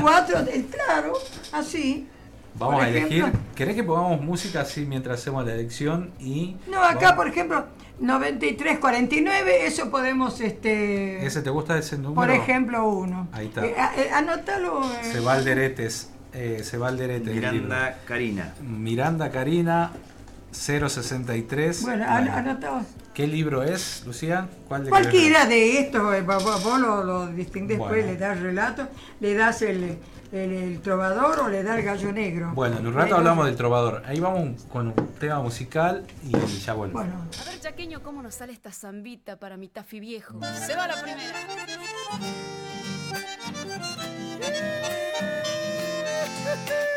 C: cuatro, del claro, así.
B: Vamos
C: Por
B: a elegir. ¿Querés que pongamos música así mientras hacemos la elección? y
C: No, acá
B: vamos-
C: por ejemplo, 93, 49, eso podemos, este,
B: ¿Ese te gusta ese número?
C: por ejemplo, uno.
B: Ahí está.
C: Eh, a- eh, anótalo. eh,
B: Se va al deretes. Eh, se va al deretes. el libro.
F: Miranda Karina.
B: Miranda Karina 063.
C: Bueno,
B: Bueno,
C: an- anotá.
B: ¿Qué libro es, Lucía? ¿Cuál de
C: Cualquiera de estos, eh, vos, lo, lo distinguís después, le das relato, le das el, el- el trovador o le das el gallo negro.
B: Bueno, en un rato
C: das-
B: hablamos del trovador. Ahí vamos con un tema musical y ya vuelvo.
C: Bueno,
G: A ver, Chaqueño, cómo nos sale esta zambita para mi tafi viejo. Se va la primera.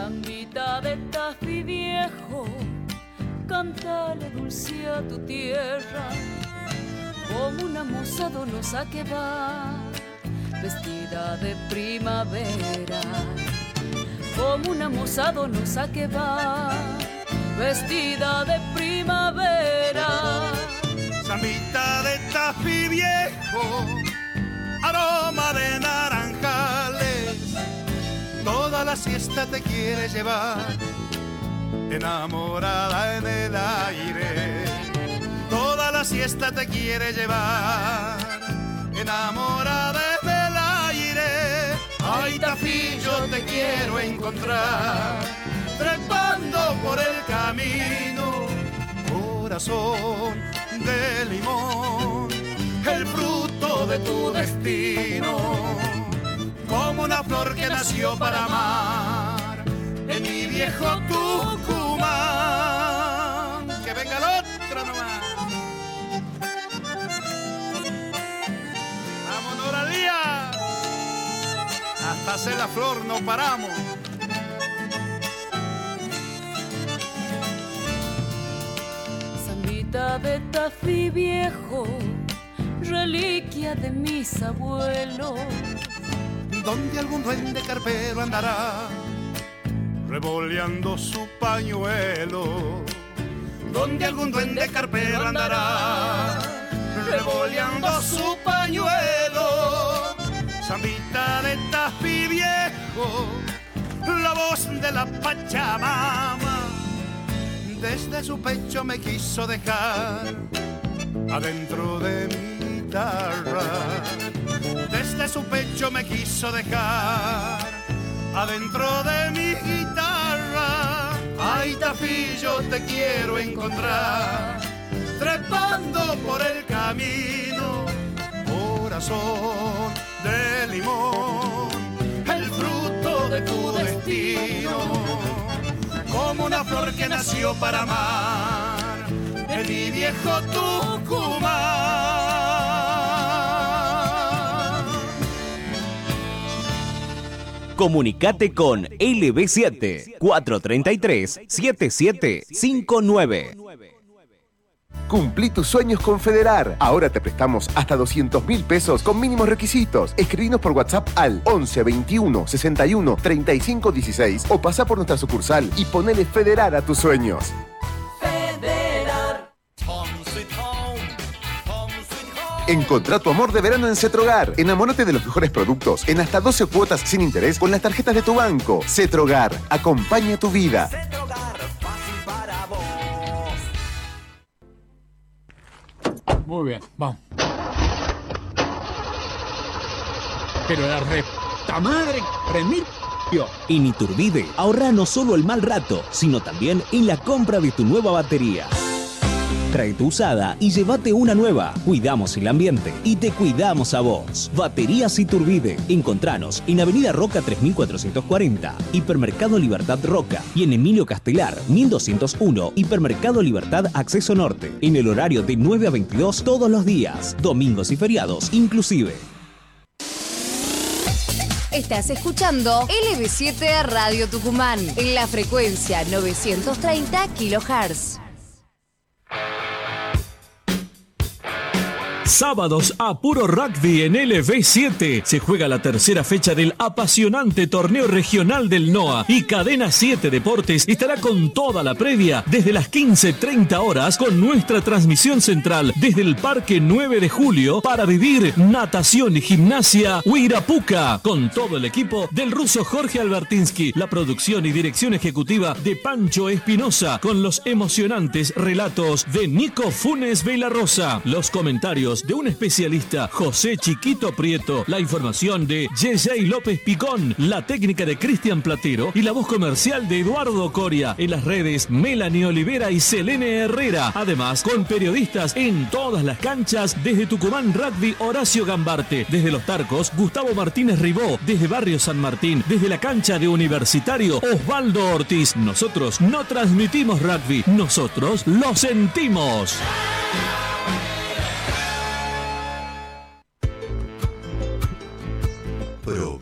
G: Zambita de tafi viejo, cántale dulce a tu tierra como una moza donosa que va vestida de primavera, como una moza donosa que va vestida de primavera.
H: Zambita de tafi viejo, aroma de naranjales, toda la siesta te quiere llevar, enamorada en el aire, toda la siesta te quiere llevar, enamorada en el aire, ay tafi yo te quiero encontrar, trepando por el camino corazón de limón, el fruto de tu destino, como una flor que nació para amar en mi viejo Tucumán. Que venga el otro nomás. Vámonos al día. Hasta hacer la flor no paramos.
G: Zambita de tafi viejo, reliquia de mis abuelos.
H: Donde algún duende carpero andará revoleando su pañuelo. Donde algún duende carpero andará revoleando su pañuelo. Zambita de tafi viejo, la voz de la Pachamama, desde su pecho me quiso dejar adentro de mi guitarra desde su pecho me quiso dejar adentro de mi guitarra. Ay, Tafi, yo te quiero encontrar trepando por el camino, corazón de limón, el fruto de tu destino, como una flor que nació para amar en mi viejo Tucumán.
I: Comunicate con LB7 433 7759.
J: Cumplí tus sueños con Federar. Ahora te prestamos hasta 200 mil pesos con mínimos requisitos. Escribinos por WhatsApp al 11 21 61 35 16 o pasa por nuestra sucursal y ponele Federar a tus sueños. Encontrá tu amor de verano en Cetrogar. Enamórate de los mejores productos en hasta 12 cuotas sin interés con las tarjetas de tu banco. Cetrogar, acompaña tu vida.
K: Muy bien, vamos. Pero la reta madre, remil.
I: En Iturbide, ahorra no solo el mal rato, sino también en la compra de tu nueva batería. Trae tu usada y llévate una nueva. Cuidamos el ambiente y te cuidamos a vos. Baterías Iturbide. Encontranos en Avenida Roca 3440, Hipermercado Libertad Roca y en Emilio Castelar 1201, Hipermercado Libertad Acceso Norte. En el horario de 9 a 22 todos los días, domingos y feriados inclusive.
F: Estás escuchando LB7 Radio Tucumán en la frecuencia 930 kHz.
L: Sábados a puro rugby en LV7. Se juega la tercera fecha del apasionante torneo regional del NOA y Cadena 7 Deportes estará con toda la previa desde las 15.30 horas con nuestra transmisión central desde el Parque 9 de Julio para vivir natación y gimnasia Huirapuca con todo el equipo del ruso Jorge Albertinsky, la producción y dirección ejecutiva de Pancho Espinosa con los emocionantes relatos de Nico Funes Rosa, los comentarios de un especialista, José Chiquito Prieto, la información de JJ López Picón, la técnica de Cristian Platero y la voz comercial de Eduardo Coria. En las redes, Melanie Olivera y Selene Herrera. Además, con periodistas en todas las canchas, desde Tucumán Rugby, Horacio Gambarte, desde Los Tarcos, Gustavo Martínez Ribó, desde Barrio San Martín, desde la cancha de Universitario, Osvaldo Ortiz. Nosotros no transmitimos rugby, nosotros lo sentimos.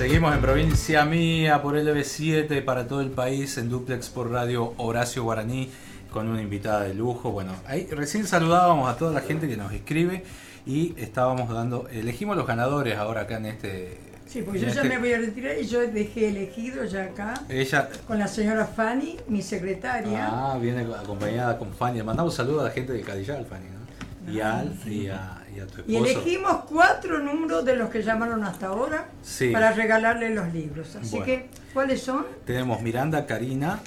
B: Seguimos en provincia mía por LB7 para todo el país en duplex por radio Horacio Guaraní con una invitada de lujo. Bueno, ahí recién saludábamos a toda la gente que nos escribe y estábamos dando, elegimos los ganadores ahora acá en este.
C: Sí, pues yo ya
B: este-
C: me voy a retirar y yo dejé elegido ya acá
B: Ella,
C: con la señora Fanny, mi secretaria.
B: ah, viene acompañada con Fanny. Mandamos saludos a la gente de Cadillal, Fanny, ¿no? Y a, Al y a, y a tu
C: Y
B: esposo.
C: elegimos cuatro números de los que llamaron hasta ahora
B: Sí.
C: para regalarle los libros. Así
B: Bueno.
C: que, ¿cuáles son?
B: Tenemos Miranda Karina,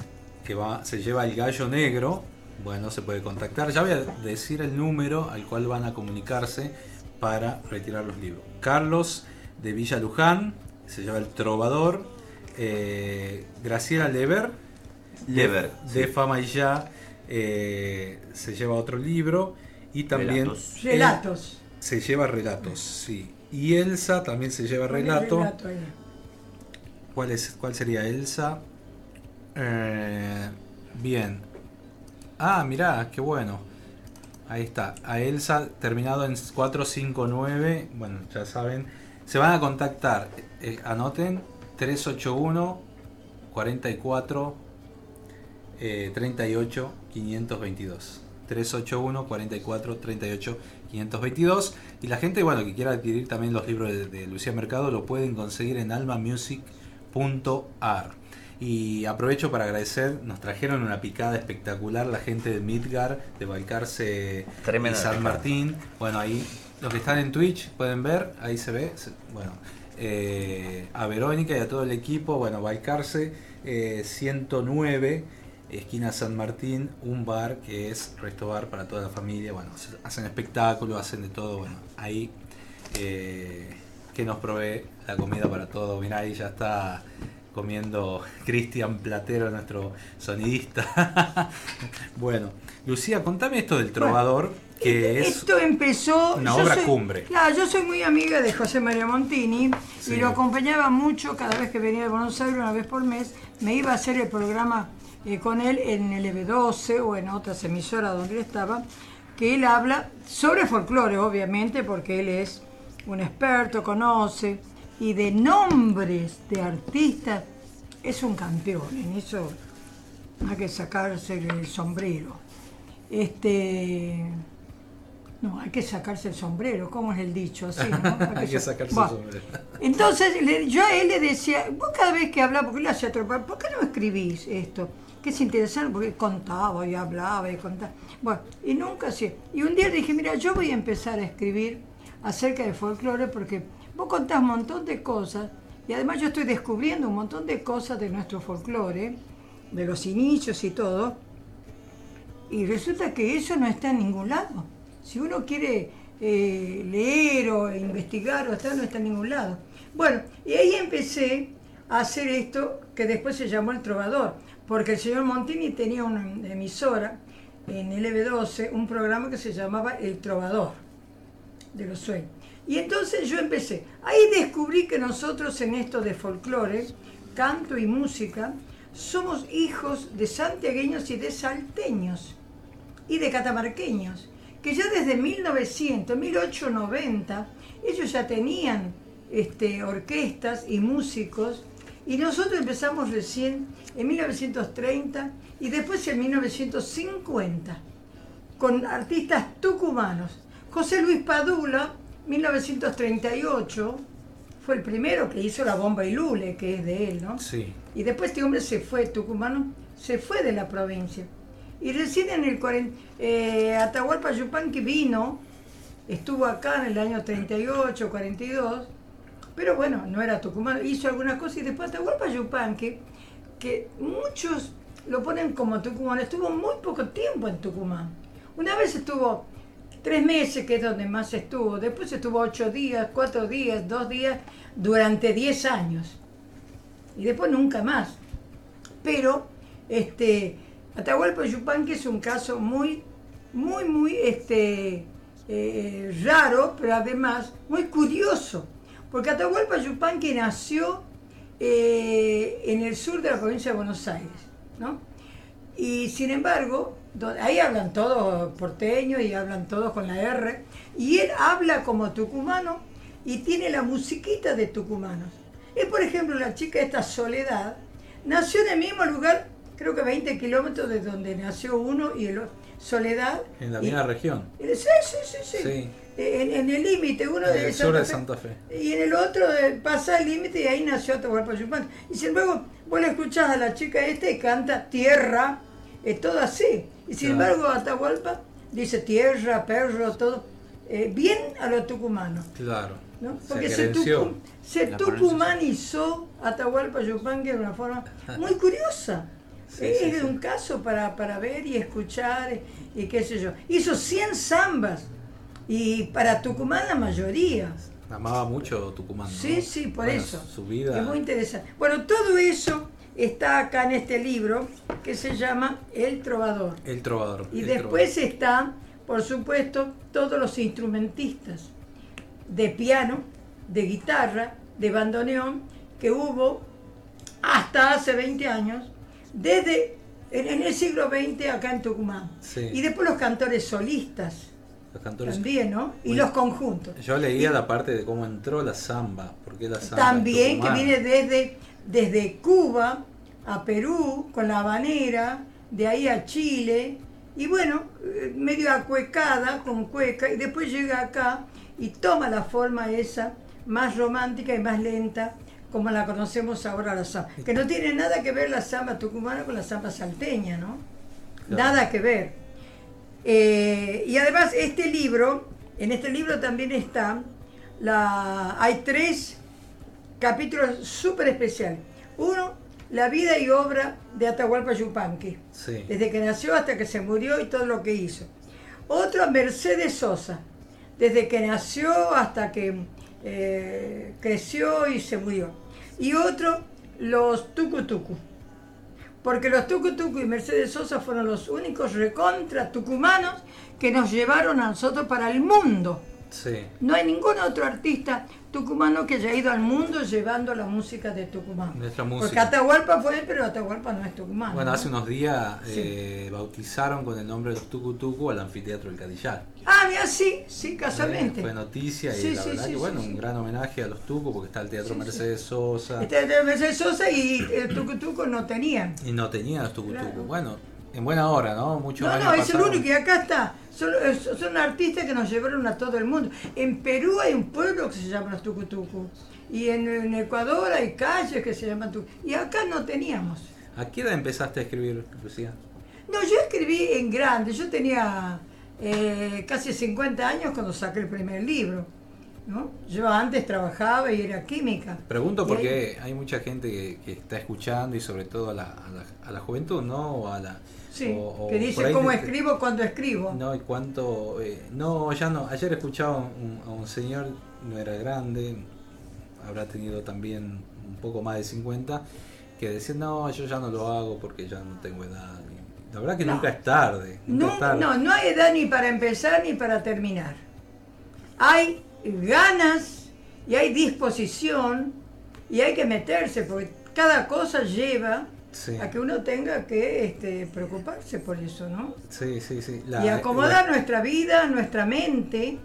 B: que va, se lleva el gallo negro. Bueno, se puede contactar. Ya voy a decir el número al cual van a comunicarse para retirar los libros. Carlos de Villa Luján, se lleva el trovador. Eh, Graciela Lever,
M: Lever,
B: de. Fama y Ya, eh, se lleva otro libro. Y también.
M: Relatos.
B: El-
C: Relatos.
B: se lleva relatos, sí. Y Elsa también se lleva relato. ¿Cuál, es, ¿Cuál sería Elsa? Eh, bien. Ah, mirá, qué bueno. Ahí está. A Elsa terminado en 459. Bueno, ya saben. Se van a contactar. eh, anoten 381 44 eh, 38 522. 381 44 38 522 y la gente bueno que quiera adquirir también los libros de, de Lucía Mercado lo pueden conseguir en almamusic.ar y aprovecho para agradecer nos trajeron una picada espectacular la gente de Midgar de Balcarce y San. Martín. Bueno ahí los que están en Twitch pueden ver ahí se ve bueno eh, a Verónica y a todo el equipo. Bueno Balcarce eh, 109 esquina San Martín, un bar que es resto bar para toda la familia. Bueno, hacen espectáculos, hacen de todo. Bueno, ahí eh, que nos provee la comida para todo. Mirá, ahí ya está comiendo Cristian Platero, nuestro sonidista. bueno, Lucía, contame esto del trovador, que es
C: Esto empezó.
B: una obra
C: soy-
B: cumbre.
C: Claro, yo soy muy amiga de José María Montini
B: Sí.
C: y lo acompañaba mucho cada vez que venía de Buenos Aires, una vez por mes. Me iba a hacer el programa eh, con él en el EB12 o en otras emisoras donde él estaba, que él habla sobre folclore, obviamente, porque él es un experto, conoce, y de nombres de artistas es un campeón. En eso hay que sacarse el sombrero. Este. No, hay que sacarse el sombrero, ¿cómo es el dicho? Así, ¿no?
B: Hay que
C: sa-
B: sacarse el sombrero.
C: Entonces yo a él le decía, vos cada vez que hablaba, porque él hacía tropar, ¿por qué no escribís esto? Que es interesante porque contaba y hablaba y contaba. Bueno, y nunca así. Y un día dije, mira, yo voy a empezar a escribir acerca de folclore porque vos contás un montón de cosas y además yo estoy descubriendo un montón de cosas de nuestro folclore, de los inicios y todo. Y resulta que eso no está en ningún lado. Si uno quiere eh, leer o investigar o estar, no está en ningún lado. Bueno, y ahí empecé a hacer esto que después se llamó El Trovador, porque el señor Montini tenía una emisora en LB12, un programa que se llamaba El Trovador de los sueños. Y entonces yo empecé. Ahí descubrí que nosotros en esto de folclore, canto y música, somos hijos de santiagueños y de salteños y de catamarqueños, que ya desde 1900, 1890, ellos ya tenían este, orquestas y músicos, y nosotros empezamos recién en 1930 y después en 1950, con artistas tucumanos. José Luis Padula, 1938, fue el primero que hizo la bomba y lule, que es de él, ¿no?
B: Sí.
C: Y después este hombre se fue, tucumano, se fue de la provincia. Y recién en el 40, eh, Atahualpa Yupanqui vino, estuvo acá en el año 38, 42, pero bueno, no era tucumano, hizo algunas cosas y después Atahualpa Yupanqui, que muchos lo ponen como tucumano, estuvo muy poco tiempo en Tucumán. Una vez estuvo tres meses, que es donde más estuvo, después estuvo ocho días, cuatro días, dos días, durante diez años. Y después nunca más. Pero, este, Atahualpa Yupanqui es un caso muy, muy, muy este, eh, raro, pero además muy curioso, porque Atahualpa Yupanqui nació eh, en el sur de la provincia de Buenos Aires, ¿no? Y sin embargo, ahí hablan todos porteños y hablan todos con la R, y él habla como tucumano y tiene la musiquita de tucumanos. Es, por ejemplo, la chica esta Soledad, nació en el mismo lugar, creo que 20 kilómetros de donde nació uno y el otro. Soledad.
B: En la
C: y-
B: misma región.
C: Sí, sí, sí, sí. En, en el límite, uno
B: En
C: de
B: el sur de
C: Santa
B: Santa Fe.
C: y en el otro eh, pasa el límite y ahí nació Atahualpa Yupanqui. Y sin embargo, vos le escuchás a la chica esta y canta tierra, es todo así. Y sin
B: Claro.
C: embargo, Atahualpa dice tierra, perro, todo, eh, bien a lo tucumano.
B: Claro.
C: ¿no?
B: Se
C: Porque se,
B: credenció.
C: tucu- se
B: La
C: tucumanizó Atahualpa Yupanqui de una forma muy curiosa.
B: Sí,
C: es
B: sí, sí.
C: un caso para, para ver y escuchar y, y qué sé yo. Hizo 100 zambas y para Tucumán la mayoría.
B: Amaba mucho Tucumán. ¿no?
C: Sí, sí, por
B: Bueno,
C: eso.
B: Su vida.
C: Es muy interesante. Bueno, todo eso está acá en este libro que se llama El Trovador.
B: El trovador.
C: Y
B: el
C: después están, por supuesto, todos los instrumentistas de piano, de guitarra, de bandoneón, que hubo hasta hace 20 años, desde en, en el siglo XX acá en Tucumán.
B: Sí.
C: Y después los cantores solistas
B: Los cantores.
C: también, ¿no? Y los conjuntos.
B: Yo leía la parte de cómo entró la samba. Porque la samba.
C: También que viene desde, desde Cuba a Perú con la habanera, de ahí a Chile, y bueno, eh, medio acuecada con cueca, y después llega acá y toma la forma esa más romántica y más lenta, como la conocemos ahora la samba. Que no tiene nada que ver la samba tucumana con la samba salteña, ¿no?
B: Claro.
C: Nada que ver. Eh, y además este libro, en este libro también está, la, hay tres capítulos súper especiales. Uno, la vida y obra de Atahualpa Yupanqui,
B: Sí.
C: desde que nació hasta que se murió y todo lo que hizo. Otro, Mercedes Sosa, desde que nació hasta que eh, creció y se murió. Y otro, los Tucutucu, porque los Tucutucu y Mercedes Sosa fueron los únicos recontra tucumanos que nos llevaron a nosotros para el mundo.
B: Sí.
C: No hay ningún otro artista tucumano que haya ido al mundo llevando la música de Tucumán.
B: Nuestra
C: Porque
B: música.
C: Atahualpa fue, pero Atahualpa no es tucumano.
B: Bueno,
C: ¿no?
B: hace unos días
C: Sí.
B: eh, bautizaron con el nombre de los Tucutucu al anfiteatro del Cadillar.
C: Ah, mira, sí, sí, casualmente.
B: Fue noticia y
C: Sí,
B: la
C: sí,
B: verdad que bueno, un gran homenaje a los Tucu porque está el Teatro. Mercedes Sosa
C: Este de Mercedes Sosa y el Tucutuco no tenían.
B: y no tenía los Tucutucu.
C: Claro.
B: Bueno, en buena hora, ¿no? Muchos
C: No,
B: años
C: no, es el único y acá está. Son, artistas que nos llevaron a todo el mundo. En Perú hay un pueblo que se llama los Tucutucu. Y en, en Ecuador hay calles que se llaman Tucutucu. Y acá no teníamos.
B: ¿A qué edad empezaste a escribir, Lucía?
C: No, yo escribí en grande. Yo tenía eh, casi 50 años cuando saqué el primer libro. ¿no? Yo antes trabajaba y era química.
B: Pregunto porque hay mucha gente que, que está escuchando y sobre todo a la, a la, a la juventud, ¿no? O a la,
C: Sí,
B: o- o
C: que dice cómo
B: te-
C: escribo cuando escribo.
B: No, y cuánto. eh, no, ya no. Ayer escuchaba a un, a un señor, no era grande, habrá tenido también un poco más de 50, que decía: No, yo ya no lo hago porque ya no tengo edad. La verdad que
C: No.
B: nunca es tarde. Nunca
C: No,
B: es tarde.
C: no, no hay edad ni para empezar ni para terminar. Hay ganas y hay disposición y hay que meterse porque cada cosa lleva
B: Sí.
C: a que uno tenga que este, preocuparse por eso, ¿no?
B: Sí, sí, sí. La-
C: y acomodar
B: la-
C: nuestra vida, nuestra mente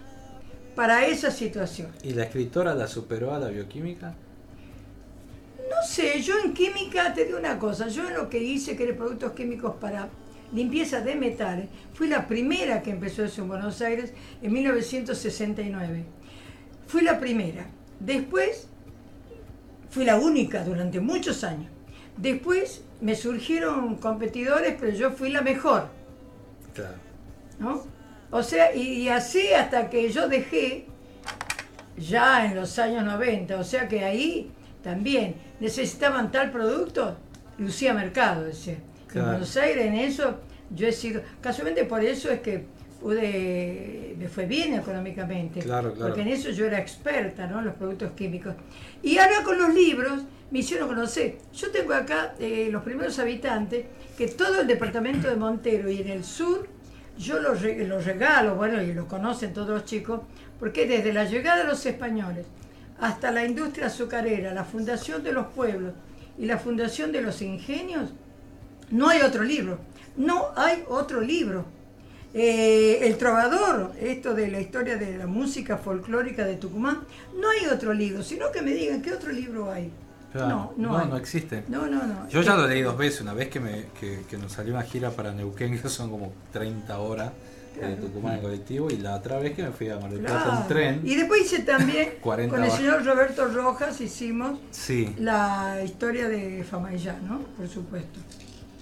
C: para esa situación.
B: ¿Y la escritora la superó a la bioquímica?
C: No sé, yo en química te digo una cosa, yo en lo que hice, que era productos químicos para limpieza de metales, fui la primera que empezó eso en Buenos Aires en 1969. Fui la primera. Después, fui la única durante muchos años. Después me surgieron competidores, pero yo fui la mejor.
B: Claro.
C: ¿no? O sea, y, y así hasta que yo dejé, ya en los años 90, o sea que ahí también necesitaban tal producto, Lucía Mercado, decía. En
B: Claro.
C: Buenos Aires en eso yo he sido, casualmente por eso es que pude, me fue bien económicamente,
B: Claro, claro.
C: porque en eso yo era experta, ¿no? En los productos químicos. Y ahora con los libros me hicieron conocer. Yo tengo acá eh, los primeros habitantes, que todo el departamento de Montero y en el sur, yo los, los regalo, bueno, y los conocen todos los chicos, porque desde la llegada de los españoles hasta la industria azucarera, la fundación de los pueblos y la fundación de los ingenios, no hay otro libro. No hay otro libro. Eh, el trovador, esto de la historia de la música folclórica de Tucumán, no hay otro libro, sino que me digan qué otro libro hay.
B: Claro.
C: No, no, hay.
B: no existe.
C: No, no, no.
B: Yo ya lo leí dos veces, una vez que, me, que, que nos salió una gira para Neuquén, que son como 30 horas de
C: Claro.
B: Tucumán en colectivo, y la otra vez que me fui a Mar del Plata
C: Claro.
B: en tren.
C: Y después hice también
B: 40
C: con el señor Roberto Rojas, hicimos
B: Sí,
C: la historia de Famayá, ¿no? Por supuesto.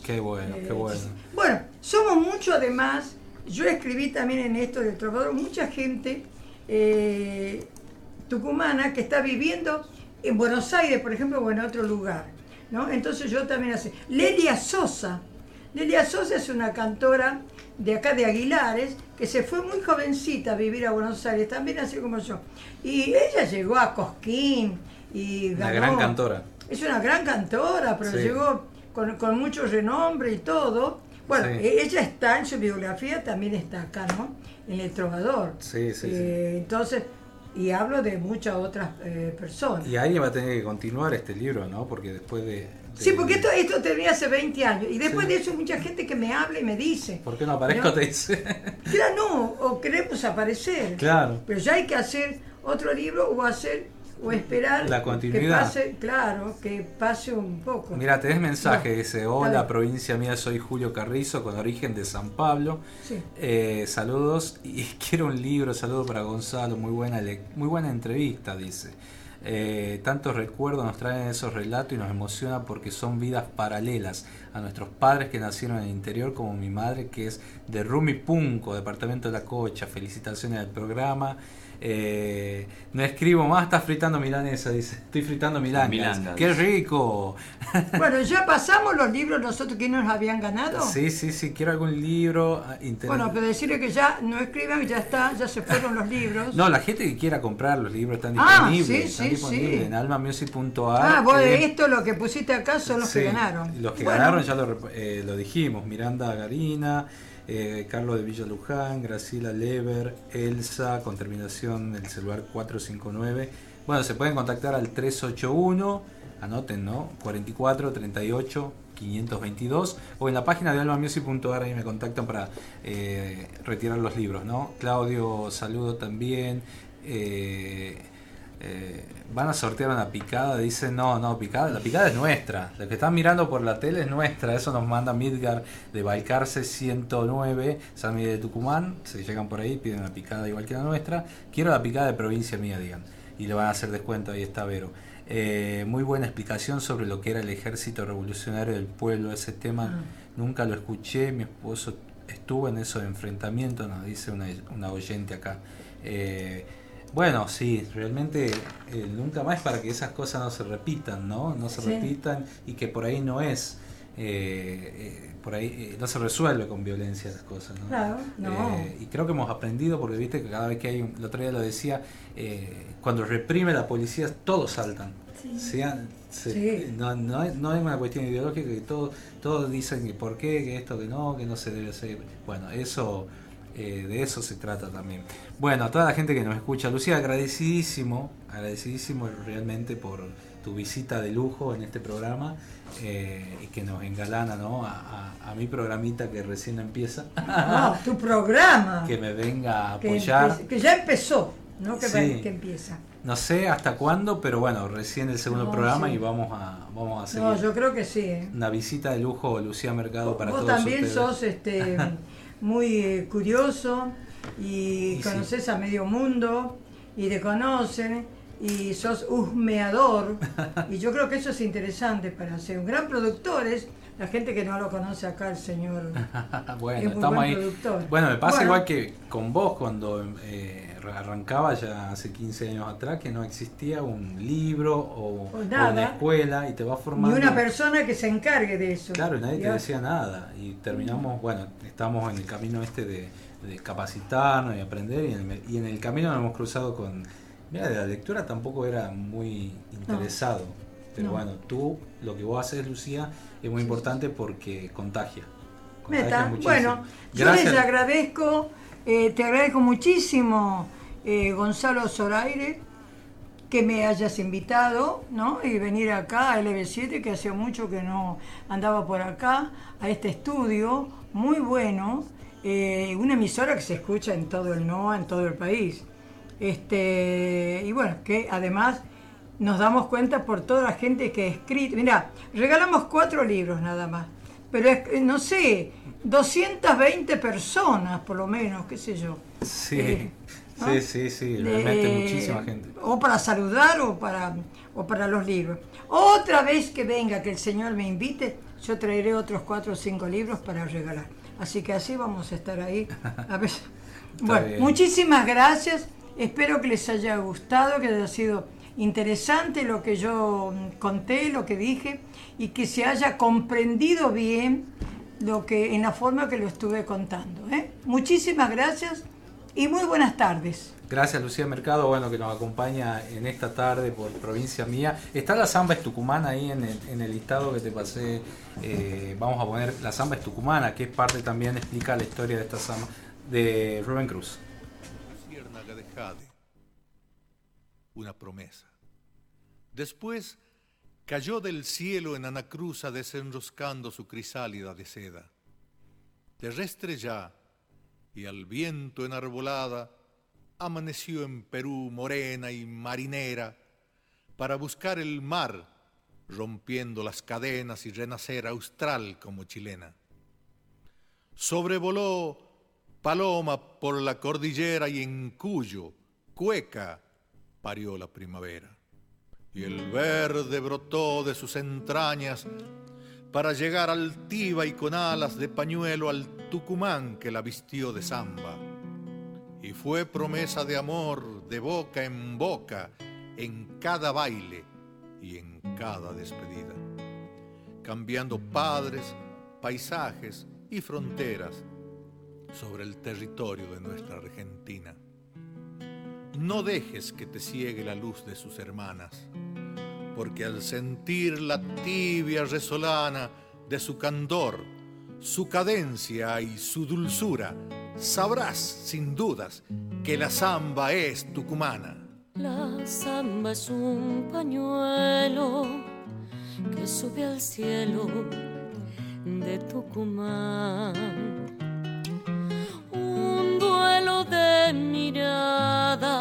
B: qué bueno,
C: Eh,
B: qué bueno.
C: Bueno, somos mucho además, yo escribí también en esto del trovador, mucha gente eh, tucumana que está viviendo en Buenos Aires, por ejemplo, o en otro lugar. ¿no? Entonces yo también así. Lelia Sosa. Lelia Sosa es una cantora de acá de Aguilares, que se fue muy jovencita a vivir a Buenos Aires, también así como yo. Y ella llegó a Cosquín y
B: Una
C: ganó-
B: gran cantora.
C: es una gran cantora, pero
B: Sí.
C: llegó con, con mucho renombre y todo. Bueno,
B: Sí.
C: e- ella está en su biografía, también está acá, ¿no? En El Trovador.
B: Sí, sí, sí.
C: Eh, Entonces, y hablo de muchas otras eh, personas.
B: Y alguien va a tener que continuar este libro, ¿no? Porque después de... de-
C: Sí, porque esto, esto terminé hace 20 años. Y después
B: Sí.
C: de eso, mucha gente que me habla y me dice.
B: ¿Por qué no aparezco?
C: ¿no?
B: Te dice.
C: Claro, no, o queremos aparecer.
B: Claro.
C: Pero ya hay que hacer otro libro o hacer o esperar
B: La continuidad.
C: que pase, claro, que pase un poco.
B: Mira, tenés mensaje,
C: No.
B: dice, hola provincia mía, soy Julio Carrizo, con origen de San Pablo.
C: Sí.
B: Eh, saludos y quiero un libro, saludo para Gonzalo, muy buena, muy buena entrevista, dice. Eh, tantos recuerdos nos traen esos relatos y nos emociona porque son vidas paralelas a nuestros padres que nacieron en el interior, como mi madre que es de Rumipunco, departamento de la Cocha. Felicitaciones al programa. Eh, no escribo más, está fritando milanesa, dice. Estoy fritando milangas.
M: Milangas.
B: ¡Qué rico!
C: Bueno, ya pasamos los libros nosotros que nos habían ganado.
B: Sí, sí, sí, quiero algún libro ah, interesante.
C: Bueno, pero decirle que ya no escriban, ya está, ya se fueron los libros.
B: No, la gente que quiera comprar los libros están
C: Ah,
B: disponibles.
C: sí,
B: están
C: sí,
B: disponibles
C: sí.
B: en almamusic.ar.
C: Ah, vos
B: eh,
C: esto lo que pusiste acá son los
B: sí,
C: que ganaron.
B: Los que
C: Bueno,
B: ganaron ya lo, eh, lo dijimos. Miranda Garina, eh, Carlos de Villa Luján, Graciela Lever, Elsa, con terminación del celular 459. Bueno, se pueden contactar al 381, anoten, ¿no? 44 38 522 o en la página de almamusic.ar ahí me contactan para eh, retirar los libros, ¿no? Claudio, saludo también. Eh, eh, van a sortear una picada, dice no, no, picada, la picada es nuestra, la que están mirando por la tele es nuestra, eso nos manda Midgar de Balcarce 109, San Miguel de Tucumán, se llegan por ahí, piden una picada igual que la nuestra, quiero la picada de provincia mía, digan, y le van a hacer descuento, ahí está Vero. Eh, muy buena explicación sobre lo que era el ejército revolucionario del pueblo. Ese tema
C: Ah.
B: nunca lo escuché. Mi esposo estuvo en esos enfrentamientos, nos dice una, una oyente acá. Eh, bueno, sí, realmente eh, nunca más para que esas cosas no se repitan, ¿no? No se
C: Sí.
B: repitan y que por ahí no es. eh, eh, por ahí eh, no se resuelve con violencia las cosas, ¿no?
C: Claro, no.
B: Eh, y creo que hemos aprendido porque viste que cada vez que hay un, el otro día lo decía, eh, cuando reprime la policía todos saltan.
C: Sí.
B: Sean- se-
C: Sí.
B: no, no, es, no es una cuestión ideológica que todos todos dicen que por qué, que esto, que no, que no se debe hacer. Bueno, eso eh, de eso se trata también. Bueno, a toda la gente que nos escucha, Lucía, agradecidísimo, agradecidísimo realmente por tu visita de lujo en este programa eh, y que nos engalana ¿no? a, a- a mi programita que recién empieza.
C: No, tu programa.
B: que me venga a apoyar.
C: que ya empezó, no que, va-
B: Sí.
C: que empieza.
B: No sé hasta cuándo, pero bueno, recién el segundo
C: No,
B: programa
C: sí.
B: y vamos a, vamos a seguir.
C: No, yo creo que sí. ¿eh?
B: Una visita de lujo, Lucía Mercado, para
C: Vos
B: todos
C: también
B: ustedes.
C: sos este, muy eh, curioso y,
B: Y sí.
C: conoces a medio mundo y te conocen y sos husmeador y yo creo que eso es interesante para ser un gran productor es la gente que no lo conoce acá el señor
B: bueno,
C: es muy
B: estamos
C: buen
B: ahí.
C: productor.
B: Bueno, me pasa
C: Bueno.
B: igual que con vos cuando eh, arrancaba ya hace 15 años atrás que no existía un libro o, una escuela y te va
C: ni
B: formando.
C: una persona que se encargue de eso
B: Claro, y nadie te decía nada. Y terminamos, bueno, estamos en el camino este de, de capacitarnos y aprender. Y en, el, y en el camino nos hemos cruzado con. Mira, de la lectura tampoco era muy interesado. Pero
C: No.
B: bueno, tú, lo que vos haces, Lucía, es muy importante porque contagia. Contagia muchísimo.
C: Bueno, yo les agradezco, eh, te agradezco muchísimo, eh, Gonzalo Zoraire, que me hayas invitado, ¿no? Y venir acá a LB7, que hacía mucho que no andaba por acá, a este estudio, muy bueno, eh, una emisora que se escucha en todo el NOA, en todo el país. Este, y bueno, que además nos damos cuenta por toda la gente que ha escrito. Mira, regalamos cuatro libros nada más, pero es- eh, no sé, 220 personas por lo menos, qué sé yo.
B: Sí,
C: Eh, ¿no?
B: sí, sí, sí, realmente
C: De-
B: muchísima gente.
C: O para saludar o para, o para los libros. Otra vez que venga, que el Señor me invite, yo traeré otros cuatro o cinco libros para regalar. Así que así vamos a estar ahí. A ver. Bueno,
B: bien.
C: muchísimas gracias. Espero que les haya gustado, que haya sido interesante lo que yo mm, conté, lo que dije, y que se haya comprendido bien lo que en la forma que lo estuve contando. ¿eh? Muchísimas gracias y muy buenas tardes.
B: Gracias Lucía Mercado, bueno, que nos acompaña en esta tarde por provincia mía. Está la Zamba es Tucumana ahí en el, en el listado que te pasé. eh, vamos a poner la Zamba es Tucumana, que es parte también, explica la historia de esta Zamba, de Rubén Cruz.
H: Luciérnaga de Jade. Una promesa. Después cayó del cielo en Anacruza desenroscando su crisálida de seda. Terrestre ya, y al viento enarbolada, amaneció en Perú morena y marinera para buscar el mar, rompiendo las cadenas y renacer austral como chilena. Sobrevoló Paloma por la cordillera y en Cuyo, Cueca, parió la primavera. Y el verde brotó de sus entrañas para llegar altiva y con alas de pañuelo al Tucumán que la vistió de samba. Y fue promesa de amor de boca en boca en cada baile y en cada despedida, cambiando padres, paisajes y fronteras sobre el territorio de nuestra Argentina. No dejes que te ciegue la luz de sus hermanas, porque al sentir la tibia resolana de su candor, su cadencia y su dulzura, sabrás sin dudas que la samba es tucumana.
N: La samba es un pañuelo que sube al cielo de Tucumán. Un duelo de miradas,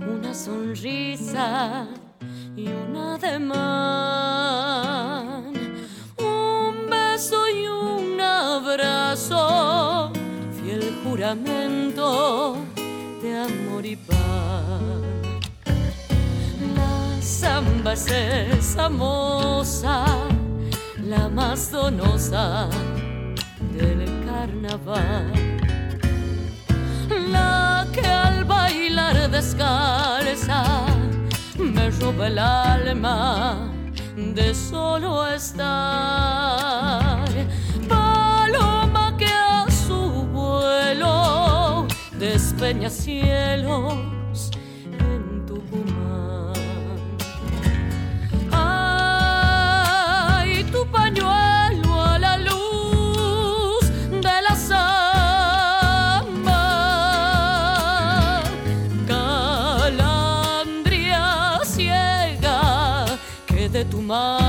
N: una sonrisa y un ademán. Un beso y un abrazo, fiel juramento de amor y paz. La samba es esa la más donosa del carnaval. La que al bailar descalza me roba el alma de solo estar. Paloma que a su vuelo despeña cielos que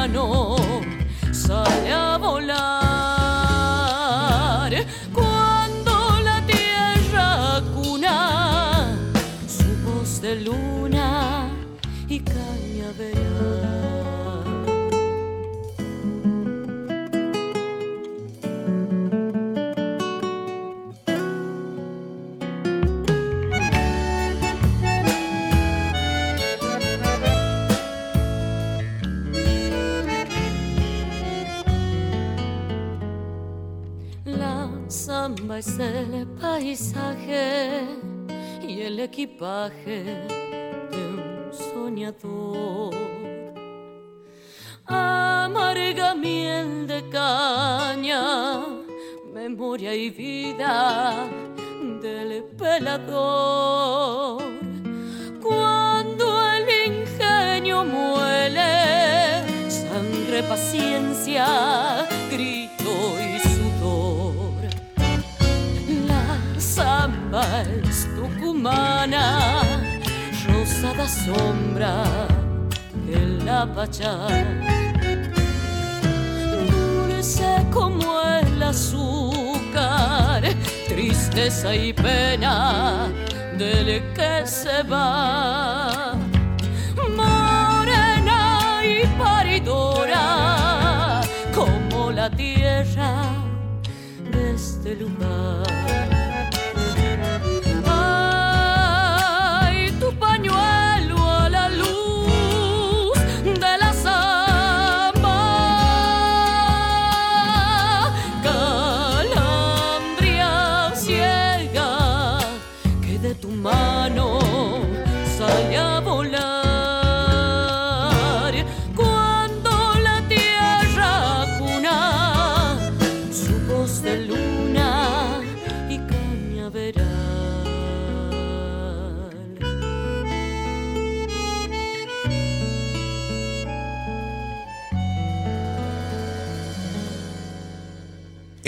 N: y el equipaje de un soñador. Amarga miel de caña, memoria y vida del pelador. Cuando el ingenio muele, sangre, paciencia, tucumana, rosada sombra de la pachá. Dulce como el azúcar, tristeza y pena del que se va. Morena y paridora, como la tierra de este lugar.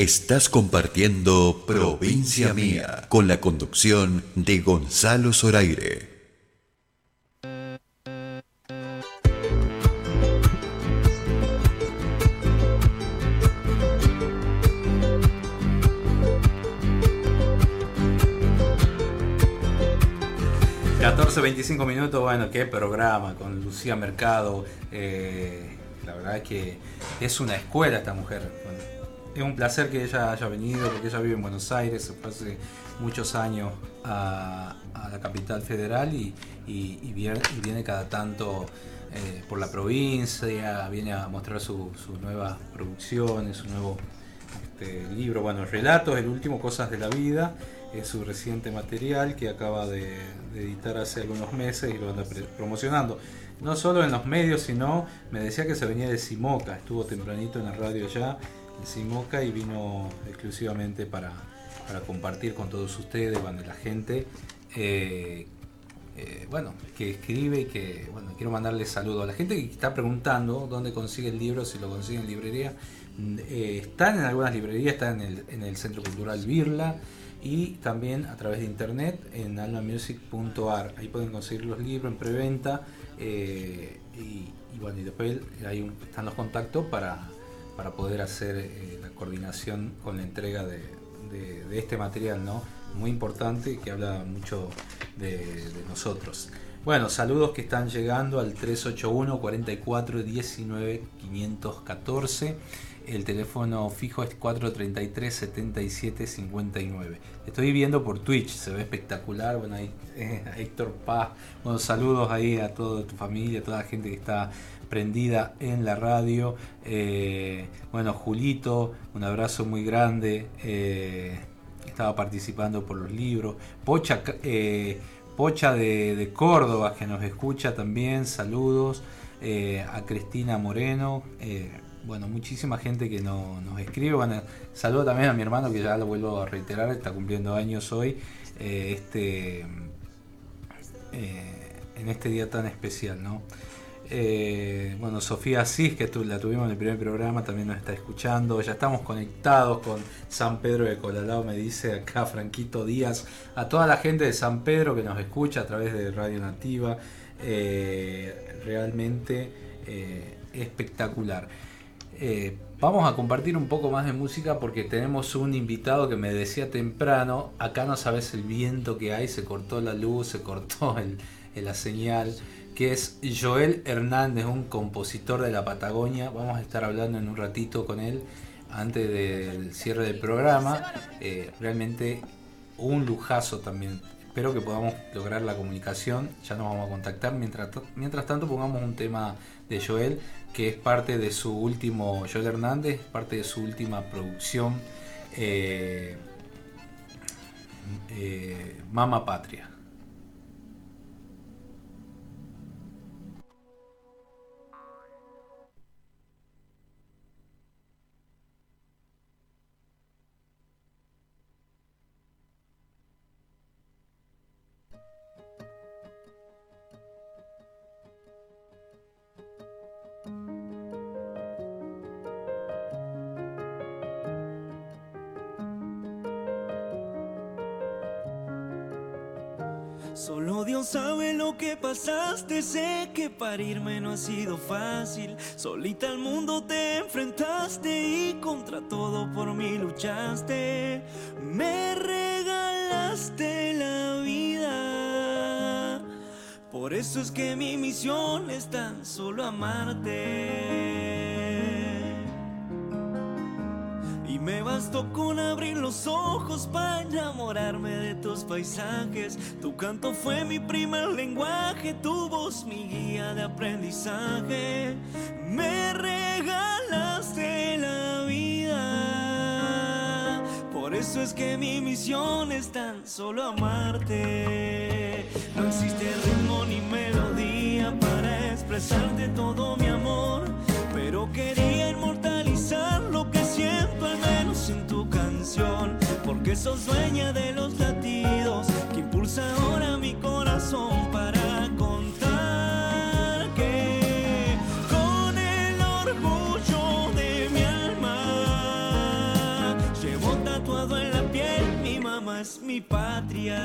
A: Estás compartiendo Provincia Mía con la conducción de Gonzalo Zoraire.
B: 14, 25 minutos, bueno, qué programa con Lucía Mercado. eh, la verdad es que es una escuela esta mujer. Es un placer que ella haya venido porque ella vive en Buenos Aires, se fue hace muchos años a, a la capital federal y, viene, cada tanto eh, por la provincia, viene a mostrar su- sus nuevas producciones, su nuevo este, libro, bueno, Relatos, el último, Cosas de la Vida, es su reciente material que acaba de, editar hace algunos meses y lo anda promocionando. No solo en los medios, sino me decía que se venía de Simoca, estuvo tempranito en la radio ya, Simoca, y vino exclusivamente para, para compartir con todos ustedes, cuando la gente, eh, eh, bueno, que escribe y que, bueno, quiero mandarle saludos a la gente que está preguntando dónde consigue el libro, si lo consigue en librería. Mm, eh, están en algunas librerías, están en el, en el Centro Cultural Birla y también a través de internet en almamusic.ar. Ahí pueden conseguir los libros en preventa y, bueno, y después un- están los contactos para, para poder hacer eh, la coordinación con la entrega de, este material, ¿no? Muy importante que habla mucho de, nosotros. Bueno, saludos que están llegando al 381 44 19 514. El teléfono fijo es 433 77 59. Estoy viendo por Twitch, se ve espectacular. Bueno, ahí eh, Héctor Paz, buenos saludos ahí a toda tu familia, a toda la gente que está prendida en la radio. Eh, bueno, Julito, un abrazo muy grande. eh, estaba participando por los libros. Pocha, eh, Pocha de, de Córdoba, que nos escucha también, saludos. A Cristina Moreno. bueno, muchísima gente que no- nos escribe. Bueno, saludo también a mi hermano que ya lo vuelvo a reiterar, está cumpliendo años hoy. este, en este día tan especial, ¿no? Eh, bueno, Sofía Asís, que la tuvimos en el primer programa, también nos está escuchando. Ya estamos conectados con San Pedro de Colalao, me dice acá Franquito Díaz. A toda la gente de San Pedro que nos escucha a través de Radio Nativa. eh, realmente eh, espectacular. Vamos a compartir un poco más de música porque tenemos un invitado que me decía temprano, acá no sabes el viento que hay, se cortó la luz, se cortó la señal, que es Joel Hernández, un compositor de la Patagonia. Vamos a estar hablando en un ratito con él antes del cierre del programa. Eh, realmente un lujazo también. Espero que podamos lograr la comunicación. Ya nos vamos a contactar. Mientras, mientras tanto, pongamos un tema de Joel, que es parte de su último, Joel Hernández, parte de su última producción, eh, eh, Mama Patria.
O: Solo Dios sabe lo que pasaste, sé que parirme no ha sido fácil. Solita al mundo te enfrentaste y contra todo por mí luchaste. Me regalaste la vida. Por eso es que mi misión es tan solo amarte. Con abrir los ojos para enamorarme de tus paisajes. Tu canto fue mi primer lenguaje, tu voz mi guía de aprendizaje. Me regalaste la vida. Por eso es que mi misión es tan solo amarte. No existe ritmo ni melodía para expresarte todo mi amor. Pero quería inmortalizar lo que siento al menos en tu canción. Porque sos dueña de los latidos que impulsa ahora mi corazón para contar que con el orgullo de mi alma llevo tatuado en la piel mi mamá es mi patria.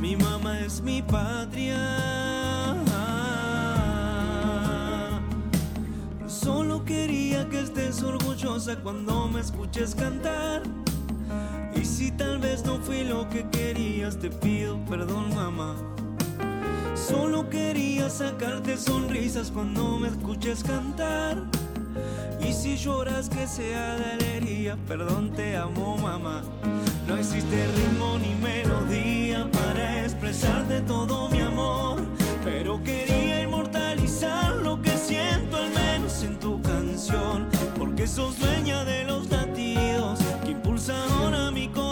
O: Mi mamá es mi patria. Solo quería que estés orgullosa cuando me escuches cantar. Y si tal vez no fui lo que querías, te pido perdón, mamá. Solo quería sacarte sonrisas cuando me escuches cantar. Y si lloras que sea de alegría, perdón, te amo, mamá. No existe ritmo ni melodía para expresarte todo mi amor. Pero quería Porque sos dueña de los latidos que impulsa ahora mi corazón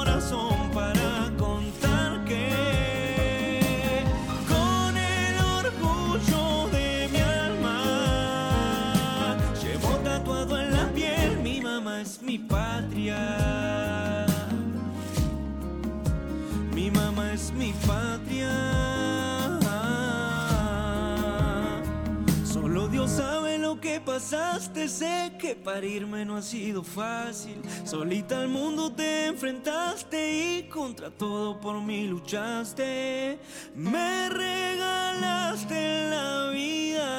O: pasaste. Sé que parirme no ha sido fácil. Solita al mundo te enfrentaste y contra todo por mí luchaste. Me regalaste la vida.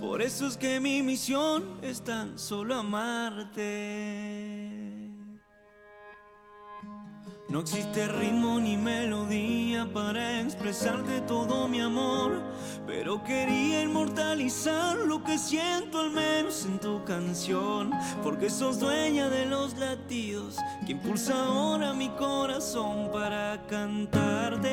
O: Por eso es que mi misión es tan solo amarte. No existe ritmo ni melodía para expresarte todo mi amor. Pero quería inmortalizar lo que siento al menos en tu canción. Porque sos dueña de los latidos que impulsa ahora mi corazón para cantarte.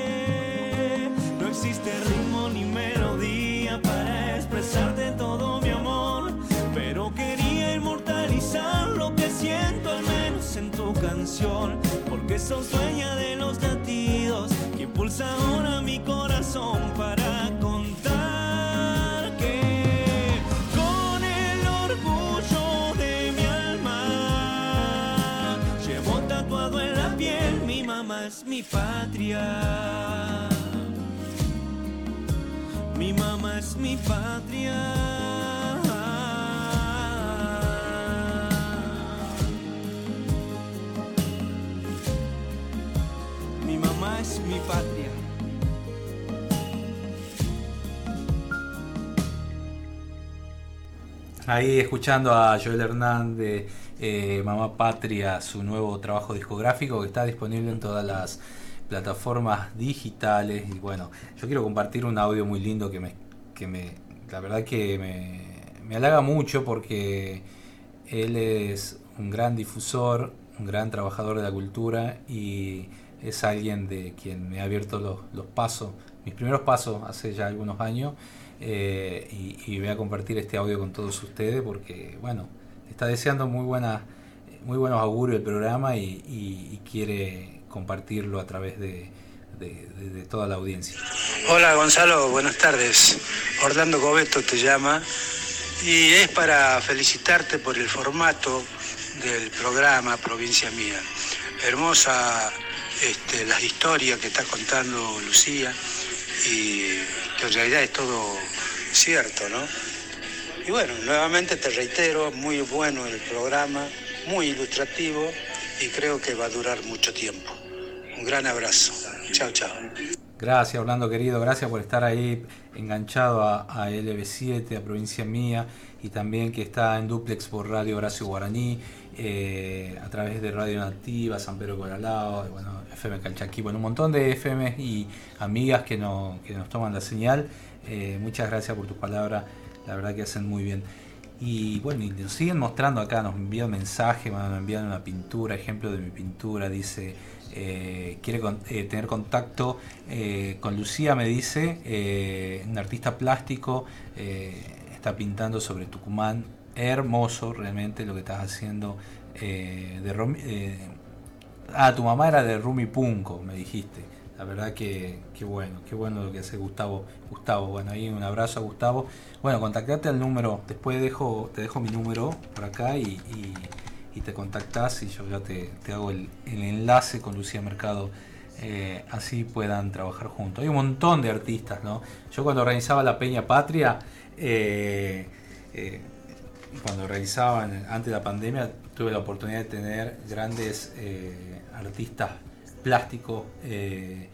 O: No existe ritmo ni melodía para expresarte todo mi amor. Pero quería inmortalizar lo que siento al menos en tu canción. Porque sos dueña de los latidos que impulsa ahora mi corazón para contar que con el orgullo de mi alma llevo tatuado en la piel mi mamá es mi patria. Mi mamá es mi patria. Mi patria.
B: Ahí escuchando a Joel Hernández, eh, Mamá Patria, su nuevo trabajo discográfico que está disponible en todas las plataformas digitales. Y bueno, yo quiero compartir un audio muy lindo que me, que me la verdad que me, me halaga mucho porque él es un gran difusor, un gran trabajador de la cultura y es alguien de quien me ha abierto los, los pasos, mis primeros pasos hace ya algunos años. eh, y, voy a compartir este audio con todos ustedes porque, bueno, está deseando muy, buena, muy buenos augurios el programa y, quiere compartirlo a través de, de- de- de toda la audiencia.
P: Hola Gonzalo, buenas tardes. Orlando Gobeto te llama y es para felicitarte por el formato del programa Provincia Mía. Hermosa este, las historias que está contando Lucía y que en realidad es todo cierto, ¿no? Y bueno, nuevamente te reitero, muy bueno el programa, muy ilustrativo y creo que va a durar mucho tiempo. Un gran abrazo. Chao, chao.
B: Gracias, Orlando querido, gracias por estar ahí enganchado a, a LB7, a Provincia Mía, y también que está en duplex por Radio Horacio Guaraní, eh, a través de Radio Nativa, San Pedro Coralao, bueno, FM Calchaquí, bueno, un montón de FM y amigas que, no, que nos toman la señal. Eh, muchas gracias por tus palabras, la verdad que hacen muy bien. Y bueno, y nos siguen mostrando acá, nos envían mensajes, nos envían una pintura, ejemplo de mi pintura, dice, eh, quiere tener contacto con Lucía, me dice, un artista plástico, está pintando sobre Tucumán, hermoso realmente lo que estás haciendo. eh, de eh, ah, tu mamá era de Rumi Punco, me dijiste. La verdad que, que bueno, qué bueno lo que hace Gustavo. Gustavo, bueno, ahí un abrazo a Gustavo. Bueno, contactate al número, después te dejo mi número por acá y, y- te contactás y yo ya te, te hago el, el enlace con Lucía Mercado. eh, así puedan trabajar juntos. Hay un montón de artistas, ¿no? Yo cuando organizaba la Peña Patria, eh, eh, cuando realizaba en- antes de la pandemia, tuve la oportunidad de tener grandes eh, artistas plásticos eh,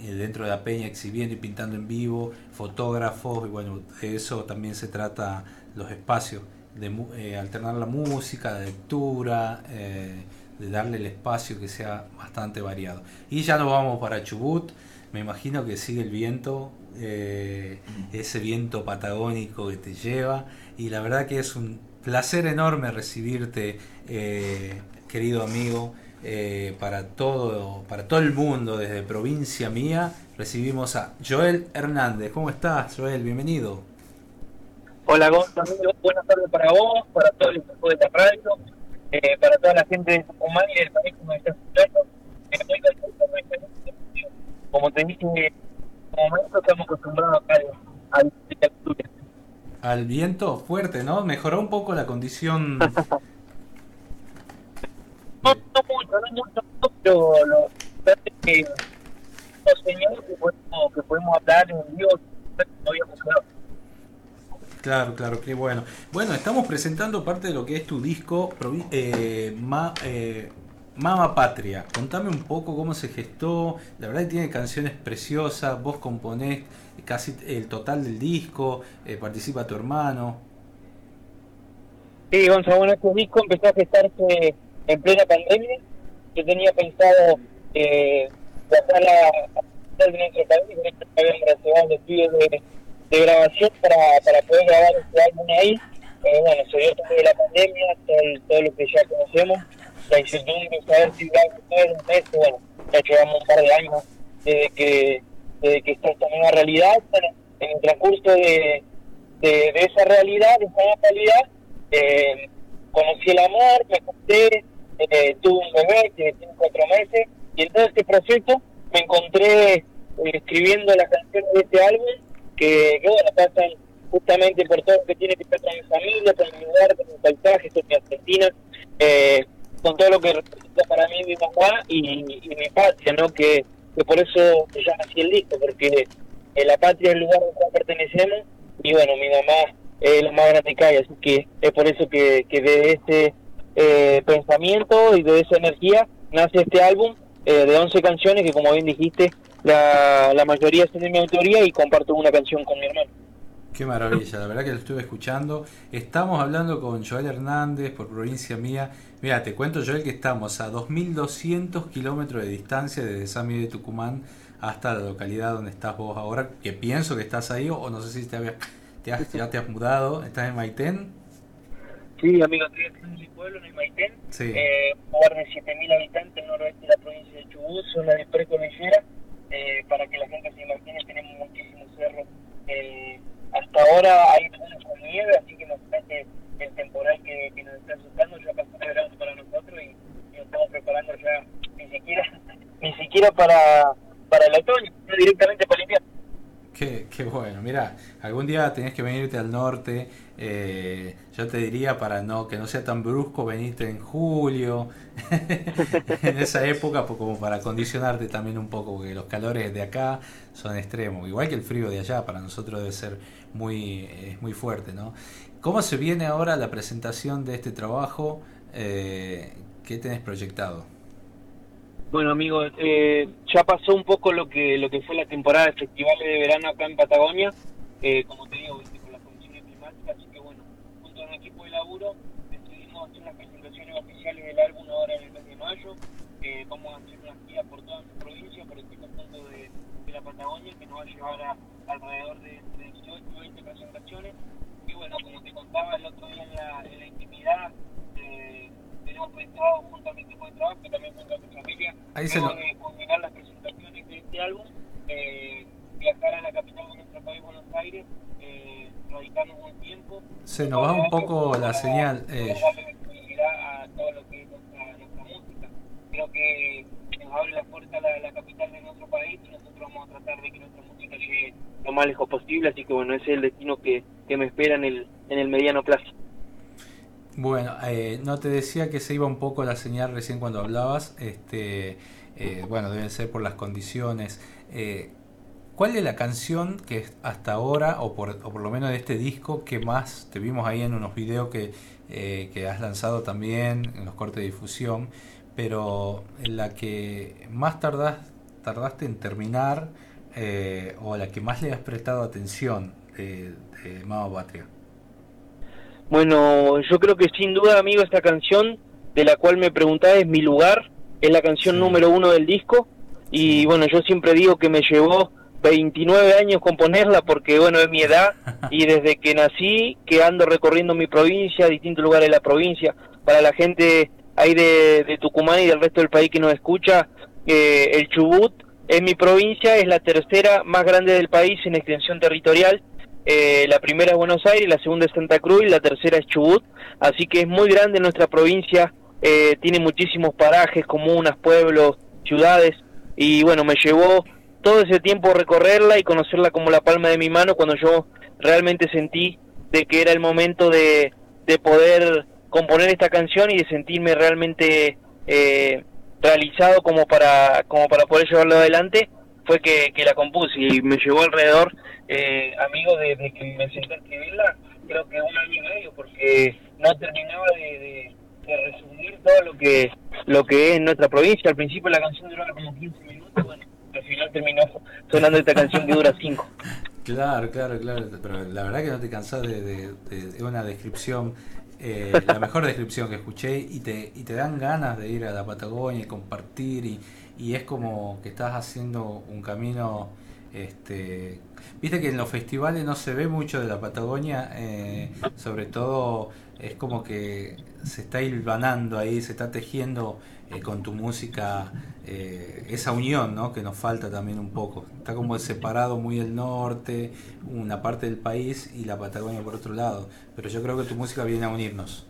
B: eh, dentro de la peña exhibiendo y pintando en vivo, fotógrafos, y bueno, de eso también se trata los espacios, de eh, alternar la música, la lectura, eh, de darle el espacio que sea bastante variado. Y ya nos vamos para Chubut, me imagino que sigue el viento, eh, ese viento patagónico que te lleva, y la verdad que es un placer enorme recibirte, eh, querido amigo, eh, para todo, para todo el mundo, desde provincia mía, recibimos a Joel Hernández. ¿Cómo estás, Joel? Bienvenido.
Q: Hola Gonzalo, buenas tardes para vos, para todo el equipo de la radio, eh, para toda la gente de Tucumán y del país nos está escuchando. Eh. Como te dije, en este momento estamos acostumbrados acá a la lluvia.
B: Al viento fuerte, ¿no? Mejoró un poco la condición.
Q: No, no mucho, no mucho, pero lo importante es que los señores que podemos, que podemos hablar en vivo, no hablado.
B: Claro, claro, qué bueno. Bueno, estamos presentando parte de lo que es tu disco, eh, Ma- eh, Mama Patria. Contame un poco cómo se gestó. La verdad que tiene canciones preciosas. Vos componés casi el total del disco. eh, participa tu hermano.
Q: Sí, Gonzalo, bueno, este disco empezó a gestarse en plena pandemia. Yo tenía pensado eh, viajar a, de nuestro país, los estudios de, de grabación para, para poder grabar este álbum ahí. Eh, bueno, se dio todo de la pandemia, todo, todo, lo que ya conocemos, la incertidumbre de saber si va a ser un mes, bueno, ya llevamos un par de años desde que, desde que esta nueva realidad. Bueno, en el transcurso de, de, esa realidad, de esa nueva realidad, eh, conocí el amor, me casé, eh, tuve un bebé que tiene cuatro meses, y en todo este proceso me encontré eh, escribiendo las canciones de este álbum, que, que bueno, pasan justamente por todo lo que tiene que ver con mi familia, con mi lugar, con mi paisaje, con mi Argentina, eh, con todo lo que representa para mí mi mamá y, y mi patria, ¿no? Que, que por eso se llama así el disco, porque la patria es el lugar al cual pertenecemos y bueno, mi mamá es la más grande que así que es por eso que, que de este eh, pensamiento y de esa energía nace este álbum eh, de 11 canciones que como bien dijiste, la, la mayoría son de mi autoría y comparto una canción con mi hermano.
B: Qué maravilla, la verdad que lo estuve escuchando. Estamos hablando con Joel Hernández por provincia mía. Mira, te cuento Joel que estamos a 2.200 kilómetros de distancia desde San Miguel de Tucumán hasta la localidad donde estás vos ahora, que pienso que estás ahí o no sé si te, has, ya te has mudado. ¿Estás en Maitén?
Q: Sí, amigo, estoy en mi pueblo, en el Maitén.
B: Sí.
Q: Eh, un lugar de 7.000 habitantes noroeste de la provincia de Chubut, zona de precordillera. Eh, para que la gente se imagine, tenemos muchísimos cerros. Eh, hasta ahora hay algunos con nieve, así que nos parece el temporal que, nos está asustando ya pasó el verano para nosotros y, y, nos estamos preparando ya ni siquiera ni siquiera para, para el otoño, directamente para el invierno.
B: Qué, qué bueno, mira, algún día tenés que venirte al norte, eh, yo te diría para no que no sea tan brusco venirte en julio, en esa época, como para condicionarte también un poco, porque los calores de acá son extremos, igual que el frío de allá, para nosotros debe ser muy, eh, muy fuerte, ¿no? ¿Cómo se viene ahora la presentación de este trabajo? Eh, ¿Qué tenés proyectado?
Q: Bueno, amigo, eh, ya pasó un poco lo que lo que fue la temporada de festivales de verano acá en Patagonia. Eh, como te digo, ¿viste? con las condiciones climáticas, así que bueno, junto a un equipo de laburo decidimos hacer unas presentaciones oficiales del álbum ahora en el mes de mayo. Eh, vamos a hacer una gira por toda nuestra provincia, por el punto de, de la Patagonia, que nos va a llevar a alrededor de, de 18 o 20 presentaciones. Y bueno, como te contaba el otro día en la, en la intimidad, eh, tenemos pensado junto a mi equipo de trabajo, también junto a mi familia,
B: Ahí se lo-
Q: de culminar las presentaciones de este álbum, eh, viajar a la capital de nuestro país, Buenos Aires, eh, radicarnos un tiempo.
B: Se nos va un poco la señal. eh,
Q: a todo lo que es nuestra, nuestra música. Creo que nos abre la puerta a la, la capital de nuestro país y nosotros vamos a tratar de que nuestra música llegue lo más lejos posible, así que bueno, ese es el destino que, que me espera en el, en el mediano plazo.
B: Bueno, eh, no te decía que se iba un poco la señal recién cuando hablabas. Este, eh, bueno, deben ser por las condiciones. Eh, ¿Cuál es la canción que hasta ahora, o por, o por lo menos de este disco, que más te vimos ahí en unos videos que, eh, que has lanzado también en los cortes de difusión, pero en la que más tardas, tardaste en terminar o la que más le has prestado atención de, de Mama Patria?
Q: Bueno, yo creo que sin duda, amigo, esta canción de la cual me preguntaba es Mi Lugar, es la canción número uno del disco. Y bueno, yo siempre digo que me llevó 29 años componerla porque, bueno, es mi edad y desde que nací que ando recorriendo mi provincia, distintos lugares de la provincia. Para la gente ahí de, de Tucumán y del resto del país que nos escucha, eh, el Chubut es mi provincia, es la tercera más grande del país en extensión territorial. Eh, la primera es Buenos Aires, la segunda es Santa Cruz y la tercera es Chubut. Así que es muy grande nuestra provincia, eh, tiene muchísimos parajes, comunas, pueblos, ciudades. Y bueno, me llevó todo ese tiempo recorrerla y conocerla como la palma de mi mano cuando yo realmente sentí de que era el momento de, de poder componer esta canción y de sentirme realmente eh, realizado como para, como para poder llevarlo adelante fue que, que la compuse y me llevó alrededor, eh, amigo, desde que me senté a escribirla, creo que un año y medio, porque no terminaba de, de, de resumir todo lo que lo que es nuestra provincia. Al principio la canción duraba como 15 minutos, bueno, al final terminó sonando esta canción que dura 5.
B: Claro, claro, claro, pero la verdad que no te cansás de, de- de- de una descripción eh, la mejor descripción que escuché y te, y te dan ganas de ir a la Patagonia y compartir y, y es como que estás haciendo un camino este viste que en los festivales no se ve mucho de la Patagonia eh, sobre todo es como que se está hilvanando ahí se está tejiendo eh, con tu música eh, esa unión ¿no? que nos falta también un poco. Está como separado muy el norte una parte del país y la Patagonia por otro lado. Pero yo creo que tu música viene a unirnos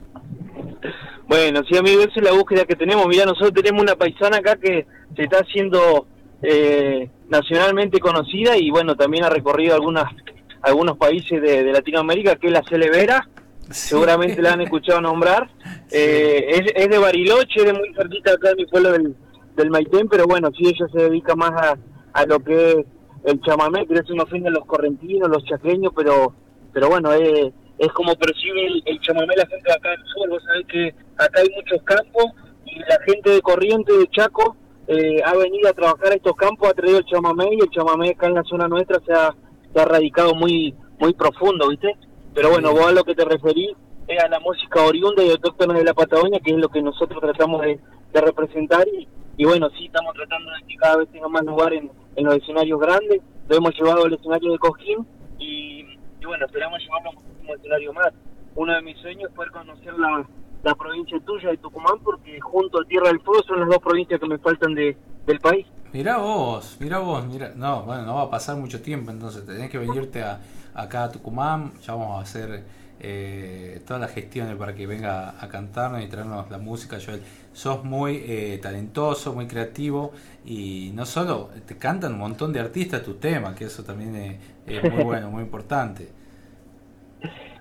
Q: Bueno, sí, amigo, esa es la búsqueda que tenemos. Mira, nosotros tenemos una paisana acá que se está haciendo eh, nacionalmente conocida y bueno, también ha recorrido algunas algunos países de, de Latinoamérica, que es la Celevera. Seguramente la han escuchado nombrar. Eh, es, es de Bariloche, de muy cerquita acá de mi pueblo del, del Maitén, pero bueno, sí, ella se dedica más a, a lo que es el chamamé, que eso no ofende a los correntinos, los chaqueños, pero pero bueno, es, es como percibe el, el chamamé la gente de acá del sur. Vos sabés que acá hay muchos campos y la gente de Corriente, de Chaco, eh, ha venido a trabajar a estos campos, ha traído el chamamé y el chamamé acá en la zona nuestra se ha, se ha radicado muy muy profundo, ¿viste? Pero bueno, vos a lo que te referís es a la música oriunda y autóctona de la Patagonia, que es lo que nosotros tratamos de, de representar y, y bueno, sí, estamos tratando de que cada vez tenga más lugar en, en los escenarios grandes, lo hemos llevado al escenario de Cojín y, y bueno, esperamos llevarlo a muchísimos escenarios más. Uno de mis sueños poder conocer la, la provincia tuya de Tucumán, porque junto a Tierra del Fuego son las dos provincias que me faltan de, del país.
B: Mirá vos, mirá vos, mira, no, bueno, no va a pasar mucho tiempo, entonces tenés que venirte a, acá a Tucumán, ya vamos a hacer eh, todas las gestiones para que venga a cantarnos y traernos la música, Joel. Sos muy eh, talentoso, muy creativo y no solo, te cantan un montón de artistas tu tema, que eso también es, es muy bueno, muy importante.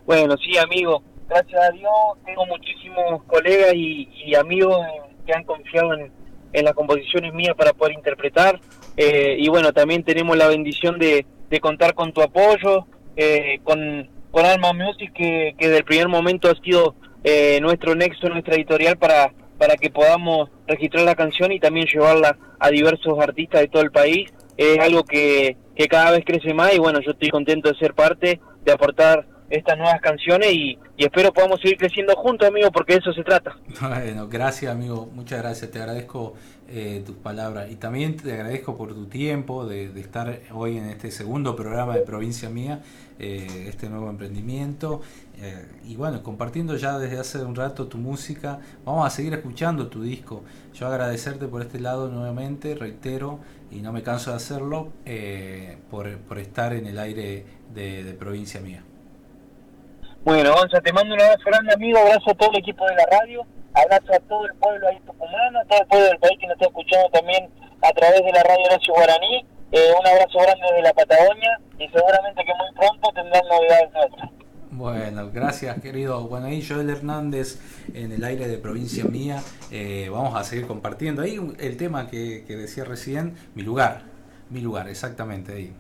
Q: Bueno, sí, amigo, gracias a Dios tengo muchísimos colegas y, y amigos que han confiado en, en las composiciones mías para poder interpretar. Eh, y bueno, también tenemos la bendición de, de contar con tu apoyo, eh, con, con Alma Music, que, que desde el primer momento ha sido eh, nuestro nexo, nuestra editorial para, para que podamos registrar la canción y también llevarla a diversos artistas de todo el país. Es algo que, que cada vez crece más y bueno, yo estoy contento de ser parte, de aportar estas nuevas canciones y, y espero podamos seguir creciendo juntos, amigo, porque de eso se trata.
B: Bueno, gracias amigo, muchas gracias, te agradezco eh, tus palabras y también te agradezco por tu tiempo de, estar hoy en este segundo programa de Provincia Mía, eh, este nuevo emprendimiento eh, y bueno, compartiendo ya desde hace un rato tu música, vamos a seguir escuchando tu disco. Yo agradecerte por este lado nuevamente, reitero, y no me canso de hacerlo, eh, por, por estar en el aire de, Provincia Mía.
Q: Bueno, te mando un abrazo grande, amigo. Abrazo a todo el equipo de la radio. Abrazo a todo el pueblo ahí tucumano, a todo el pueblo del país que nos está escuchando también a través de la radio Horacio Guaraní. Eh, un abrazo grande desde la Patagonia y seguramente que muy pronto tendrán novedades nuestras.
B: Bueno, gracias querido. Bueno, ahí Joel Hernández en el aire de provincia mía. Eh, vamos a seguir compartiendo ahí el tema que, que decía recién, mi lugar. Mi lugar, exactamente ahí.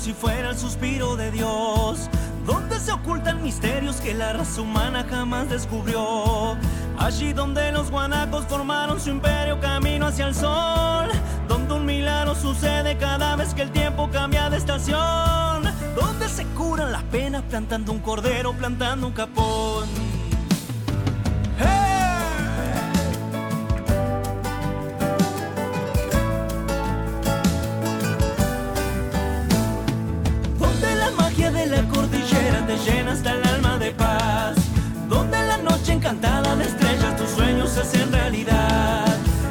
O: Si fuera el suspiro de Dios. Donde se ocultan misterios que la raza humana jamás descubrió. Allí donde los guanacos formaron su imperio camino hacia el sol. Donde un milagro sucede cada vez que el tiempo cambia de estación. Donde se curan las penas plantando un cordero, plantando un capón. Donde hasta el alma de paz. Donde la noche encantada de estrellas tus sueños se hacen realidad.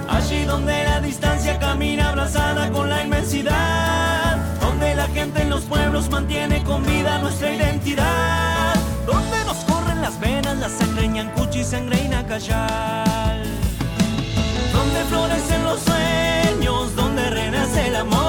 O: Allí donde la distancia camina abrazada con la inmensidad. Donde la gente en los pueblos mantiene con vida nuestra identidad. Donde nos corren las venas, la sangre y sangre inacayal. Donde florecen los sueños, donde renace el amor.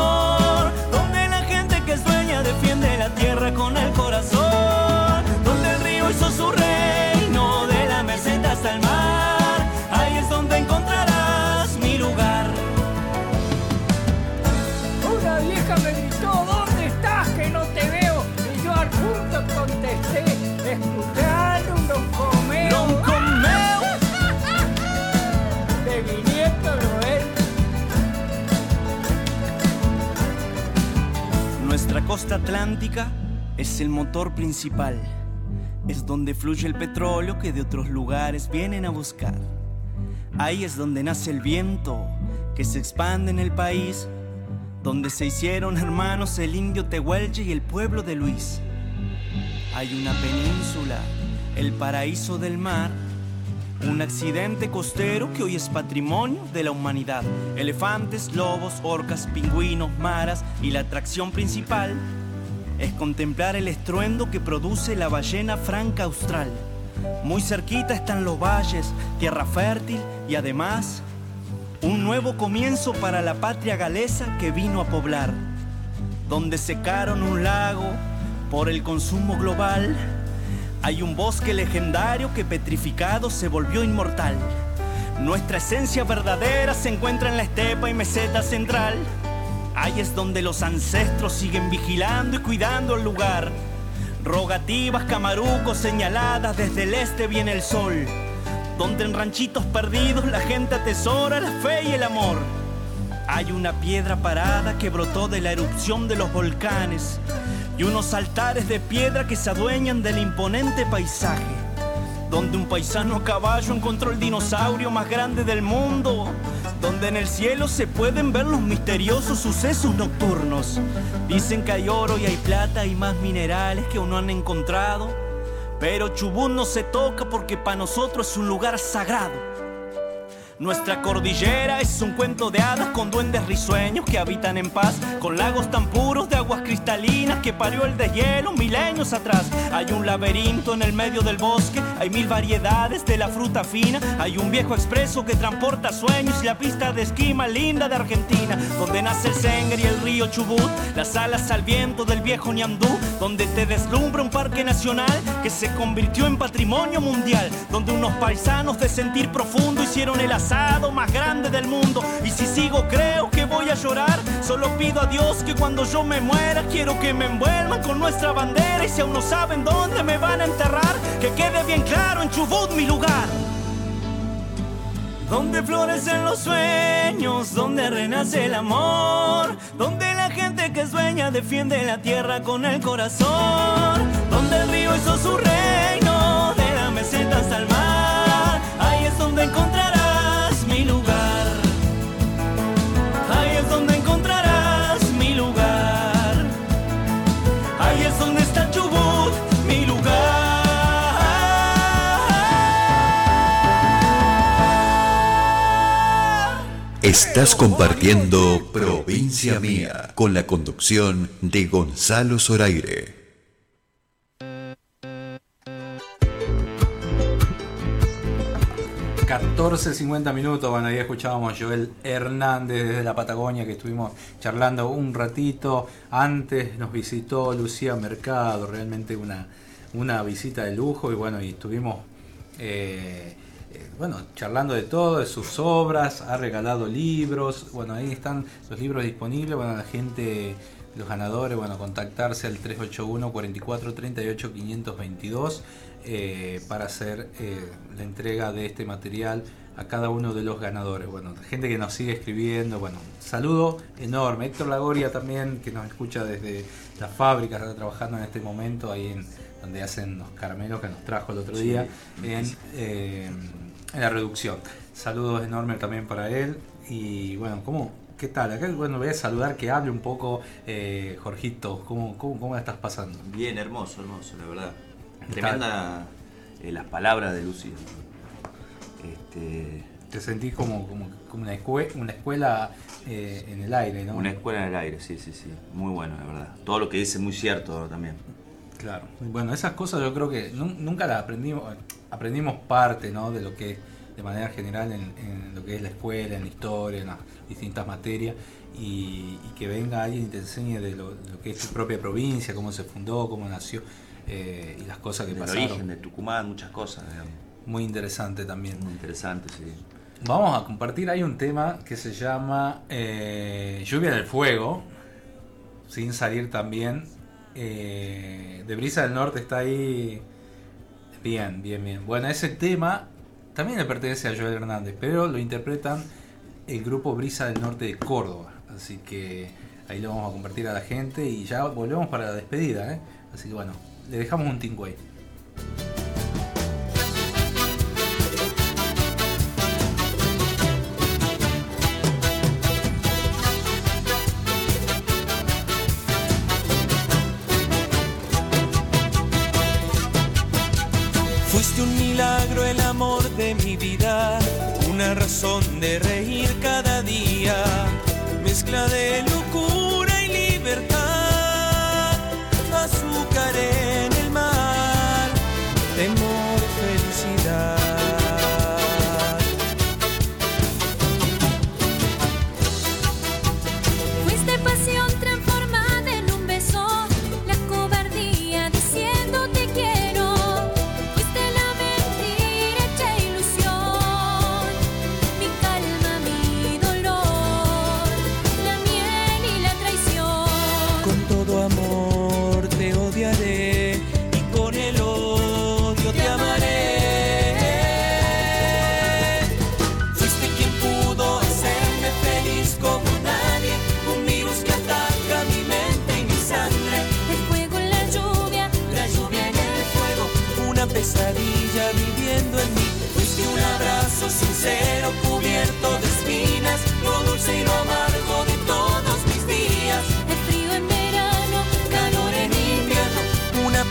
O: Costa atlántica es el motor principal. Es donde fluye el petróleo que de otros lugares vienen a buscar. Ahí es donde nace el viento que se expande en el país, donde se hicieron hermanos el indio Tehuelche y el pueblo de Luis. Hay una península, el paraíso del mar, un accidente costero que hoy es patrimonio de la humanidad. Elefantes, lobos, orcas, pingüinos, maras y la atracción principal es contemplar el estruendo que produce la ballena franca austral. Muy cerquita están los valles, tierra fértil y además un nuevo comienzo para la patria galesa que vino a poblar, donde secaron un lago por el consumo global. Hay un bosque legendario que petrificado se volvió inmortal. Nuestra esencia verdadera se encuentra en la estepa y meseta central. Ahí es donde los ancestros siguen vigilando y cuidando el lugar. Rogativas, camarucos señaladas desde el este viene el sol. Donde en ranchitos perdidos la gente atesora la fe y el amor. Hay una piedra parada que brotó de la erupción de los volcanes y unos altares de piedra que se adueñan del imponente paisaje. Donde un paisano a caballo encontró el dinosaurio más grande del mundo. Donde en el cielo se pueden ver los misteriosos sucesos nocturnos. Dicen que hay oro y hay plata y más minerales que aún no han encontrado. Pero Chubut no se toca porque para nosotros es un lugar sagrado. Nuestra cordillera es un cuento de hadas con duendes risueños que habitan en paz, con lagos tan puros de aguas cristalinas que parió el deshielo milenios atrás. Hay un laberinto en el medio del bosque, hay mil variedades de la fruta fina, hay un viejo expreso que transporta sueños y la pista de esquí más linda de Argentina, donde nace el Sengre y el río Chubut, las alas al viento del viejo Ñandú, donde te deslumbra un parque nacional que se convirtió en patrimonio mundial, donde unos paisanos de sentir profundo hicieron el asado más grande del mundo. Y si sigo, creo que voy a llorar. Solo pido a Dios que cuando yo me muera, quiero que me envuelvan con nuestra bandera. Y si aún no saben dónde me van a enterrar, que quede bien claro en Chubut mi lugar. Donde florecen los sueños, donde renace el amor, donde la gente que sueña defiende la tierra con el corazón, donde el río hizo su reino, de la meseta hasta el mar, ahí es donde encontrarás
A: Estás compartiendo Provincia Mía con la conducción de Gonzalo Zoraire.
B: Mm. 14.50 minutos, bueno, ahí escuchábamos Joel Hernández desde la Patagonia que estuvimos charlando un ratito. Antes nos visitó Lucía Mercado, realmente una, una visita de lujo y bueno, y estuvimos eh, bueno, charlando de todo, de sus obras, ha regalado libros, bueno, ahí están los libros disponibles, bueno, la gente, los ganadores, bueno, contactarse al 381 44 38 522 eh, para hacer eh, la entrega de este material a cada uno de los ganadores. Bueno, gente que nos sigue escribiendo, bueno, saludo enorme. Héctor Lagoria también, que nos escucha desde la fábrica, está trabajando en este momento ahí en donde hacen los caramelos que nos trajo el otro día
R: sí,
B: en, eh, en la reducción. Saludos enormes también para él. Y bueno, ¿cómo, ¿qué tal? Acá bueno, voy a saludar que hable un poco eh, Jorgito. ¿Cómo, cómo, ¿Cómo la estás pasando?
R: Bien, hermoso, hermoso, la verdad.
B: ¿Qué
R: Tremenda eh, las palabras de Lucía. Este,
B: Te sentís como, como, como una, escue- una escuela eh, en el aire, ¿no?
R: Una escuela en el aire, sí, sí, sí. Muy bueno, la verdad. Todo lo que dice muy cierto también.
B: Claro. Bueno, esas cosas yo creo que nu- nunca las aprendimos, aprendimos parte, ¿no? De lo que de manera general en, en lo que es la escuela, en la historia, en las distintas materias, y, y que venga alguien y te enseñe de lo, de lo que es tu propia provincia, cómo se fundó, cómo nació, eh, y las cosas que
R: Del
B: pasaron.
R: origen de Tucumán, muchas cosas, digamos.
B: Muy interesante también.
R: Muy interesante, sí.
B: Vamos a compartir, hay un tema que se llama eh, Lluvia del Fuego, sin salir también. Eh, de Brisa del Norte está ahí. Bien, bien, bien. Bueno, ese tema también le pertenece a Joel Hernández, pero lo interpretan el grupo Brisa del Norte de Córdoba. Así que Ahí lo vamos a compartir a la gente y ya volvemos para la despedida. ¿eh? Así que bueno, le dejamos un.
D: Fuiste razón de reír cada día, mezcla de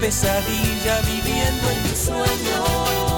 D: pesadilla viviendo en mis sueños.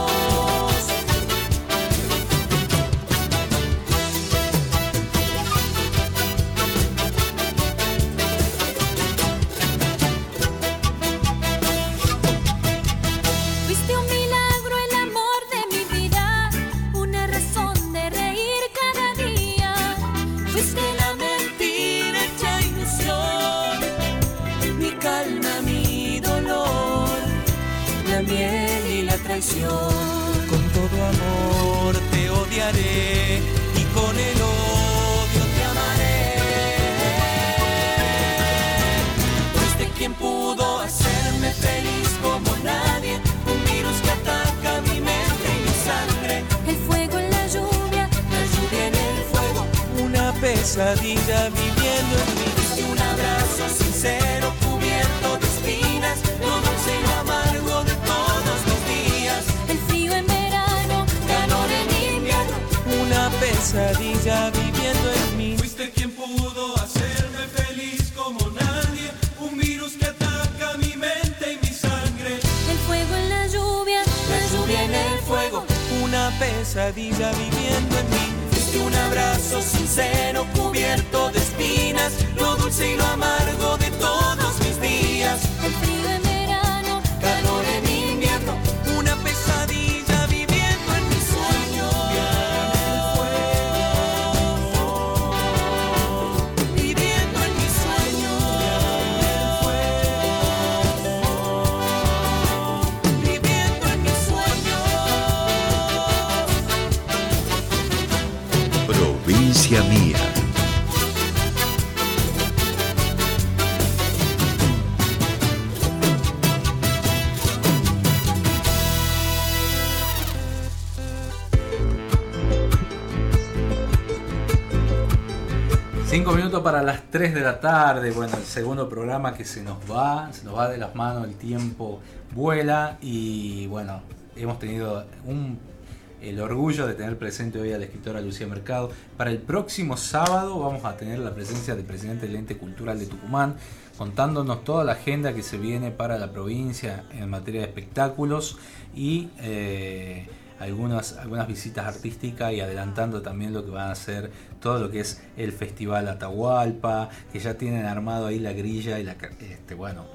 G: Una
D: pesadilla viviendo en mí. Un abrazo sincero cubierto de espinas, lo dulce y lo amargo de todos los días.
G: el frío en verano,
D: Calor en invierno, una pesadilla viviendo en mí.
S: Fuiste quien pudo hacerme feliz como nadie, un virus que ataca mi mente y mi sangre.
G: el fuego en la lluvia,
D: La lluvia en el fuego, una pesadilla viviendo en mí. Abrazo sincero cubierto de espinas, lo dulce y lo amargo de todos mis días.
B: Para las 3 de la tarde, bueno, el segundo programa que se nos va, se nos va de las manos, el tiempo vuela y bueno, hemos tenido un, el orgullo de tener presente hoy a la escritora Lucía Mercado. Para el próximo sábado vamos a tener la presencia del presidente del ente cultural de Tucumán, contándonos toda la agenda que se viene para la provincia en materia de espectáculos y... eh, algunas, algunas visitas artísticas y adelantando también lo que van a ser todo lo que es el Festival Atahualpa, que ya tienen armado ahí la grilla y la... Este, bueno,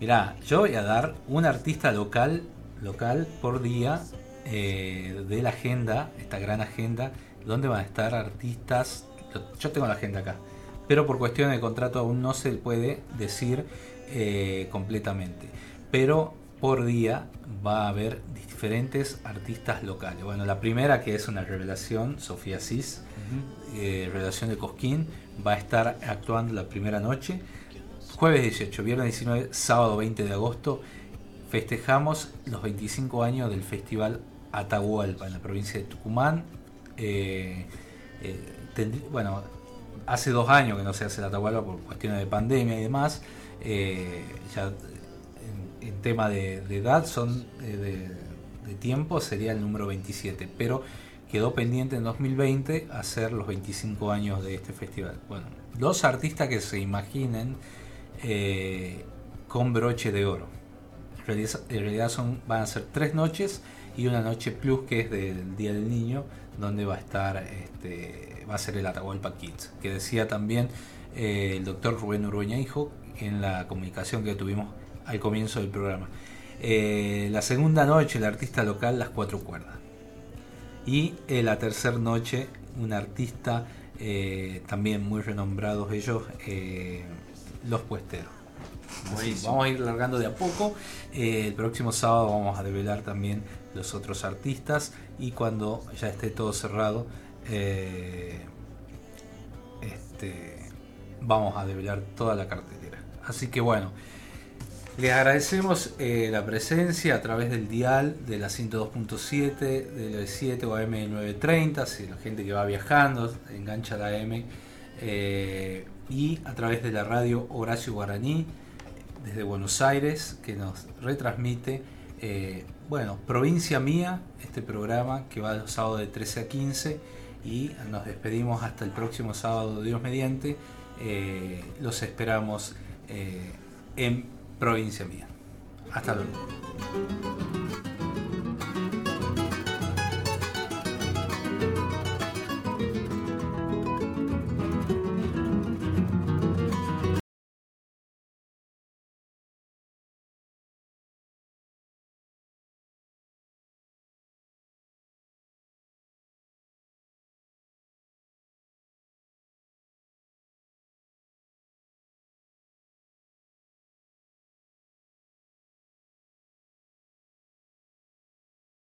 B: mirá, yo voy a dar un artista local, local por día eh, de la agenda, esta gran agenda, donde van a estar artistas... Yo tengo la agenda acá, pero por cuestiones de contrato aún no se puede decir eh, completamente. Pero por día va a haber diferentes artistas locales. Bueno, la primera que es una revelación, Sofía Cis, eh, revelación de Cosquín, va a estar actuando la primera noche. Jueves 18, viernes 19, sábado 20 de agosto, festejamos los 25 años del Festival Atahualpa en la provincia de Tucumán. Eh, eh, tendrí- bueno, hace dos años que no se hace la Atahualpa por cuestiones de pandemia y demás. Ya en, en tema de, de edad son de, de tiempo sería el número 27, pero quedó pendiente en 2020 hacer los 25 años de este festival. Bueno, los artistas que se imaginen eh, con broche de oro. En realidad, son, van a ser tres noches y una noche plus que es del Día del Niño, donde va a estar, este, va a ser el Atahualpa Kids, que decía también eh, el doctor Rubén Urueña Hijo en la comunicación que tuvimos al comienzo del programa. Eh, la segunda noche, el artista local, las cuatro cuerdas. Y eh, la tercera noche, un artista eh, también muy renombrados ellos, los puesteros. Así, vamos a ir largando de a poco. El próximo sábado vamos a develar también los otros artistas y cuando ya esté todo cerrado, este, vamos a develar toda la cartelera. Así que bueno, les agradecemos eh, la presencia a través del dial de la 102.7, de la 7 o AM930, si la gente que va viajando engancha la AM, eh, y a través de la radio Horacio Guaraní desde Buenos Aires, que nos retransmite, eh, bueno, Provincia Mía, este programa que va los sábados de 13 a 15, y nos despedimos hasta el próximo sábado, Dios mediante. Los esperamos en provincia mía. Hasta luego.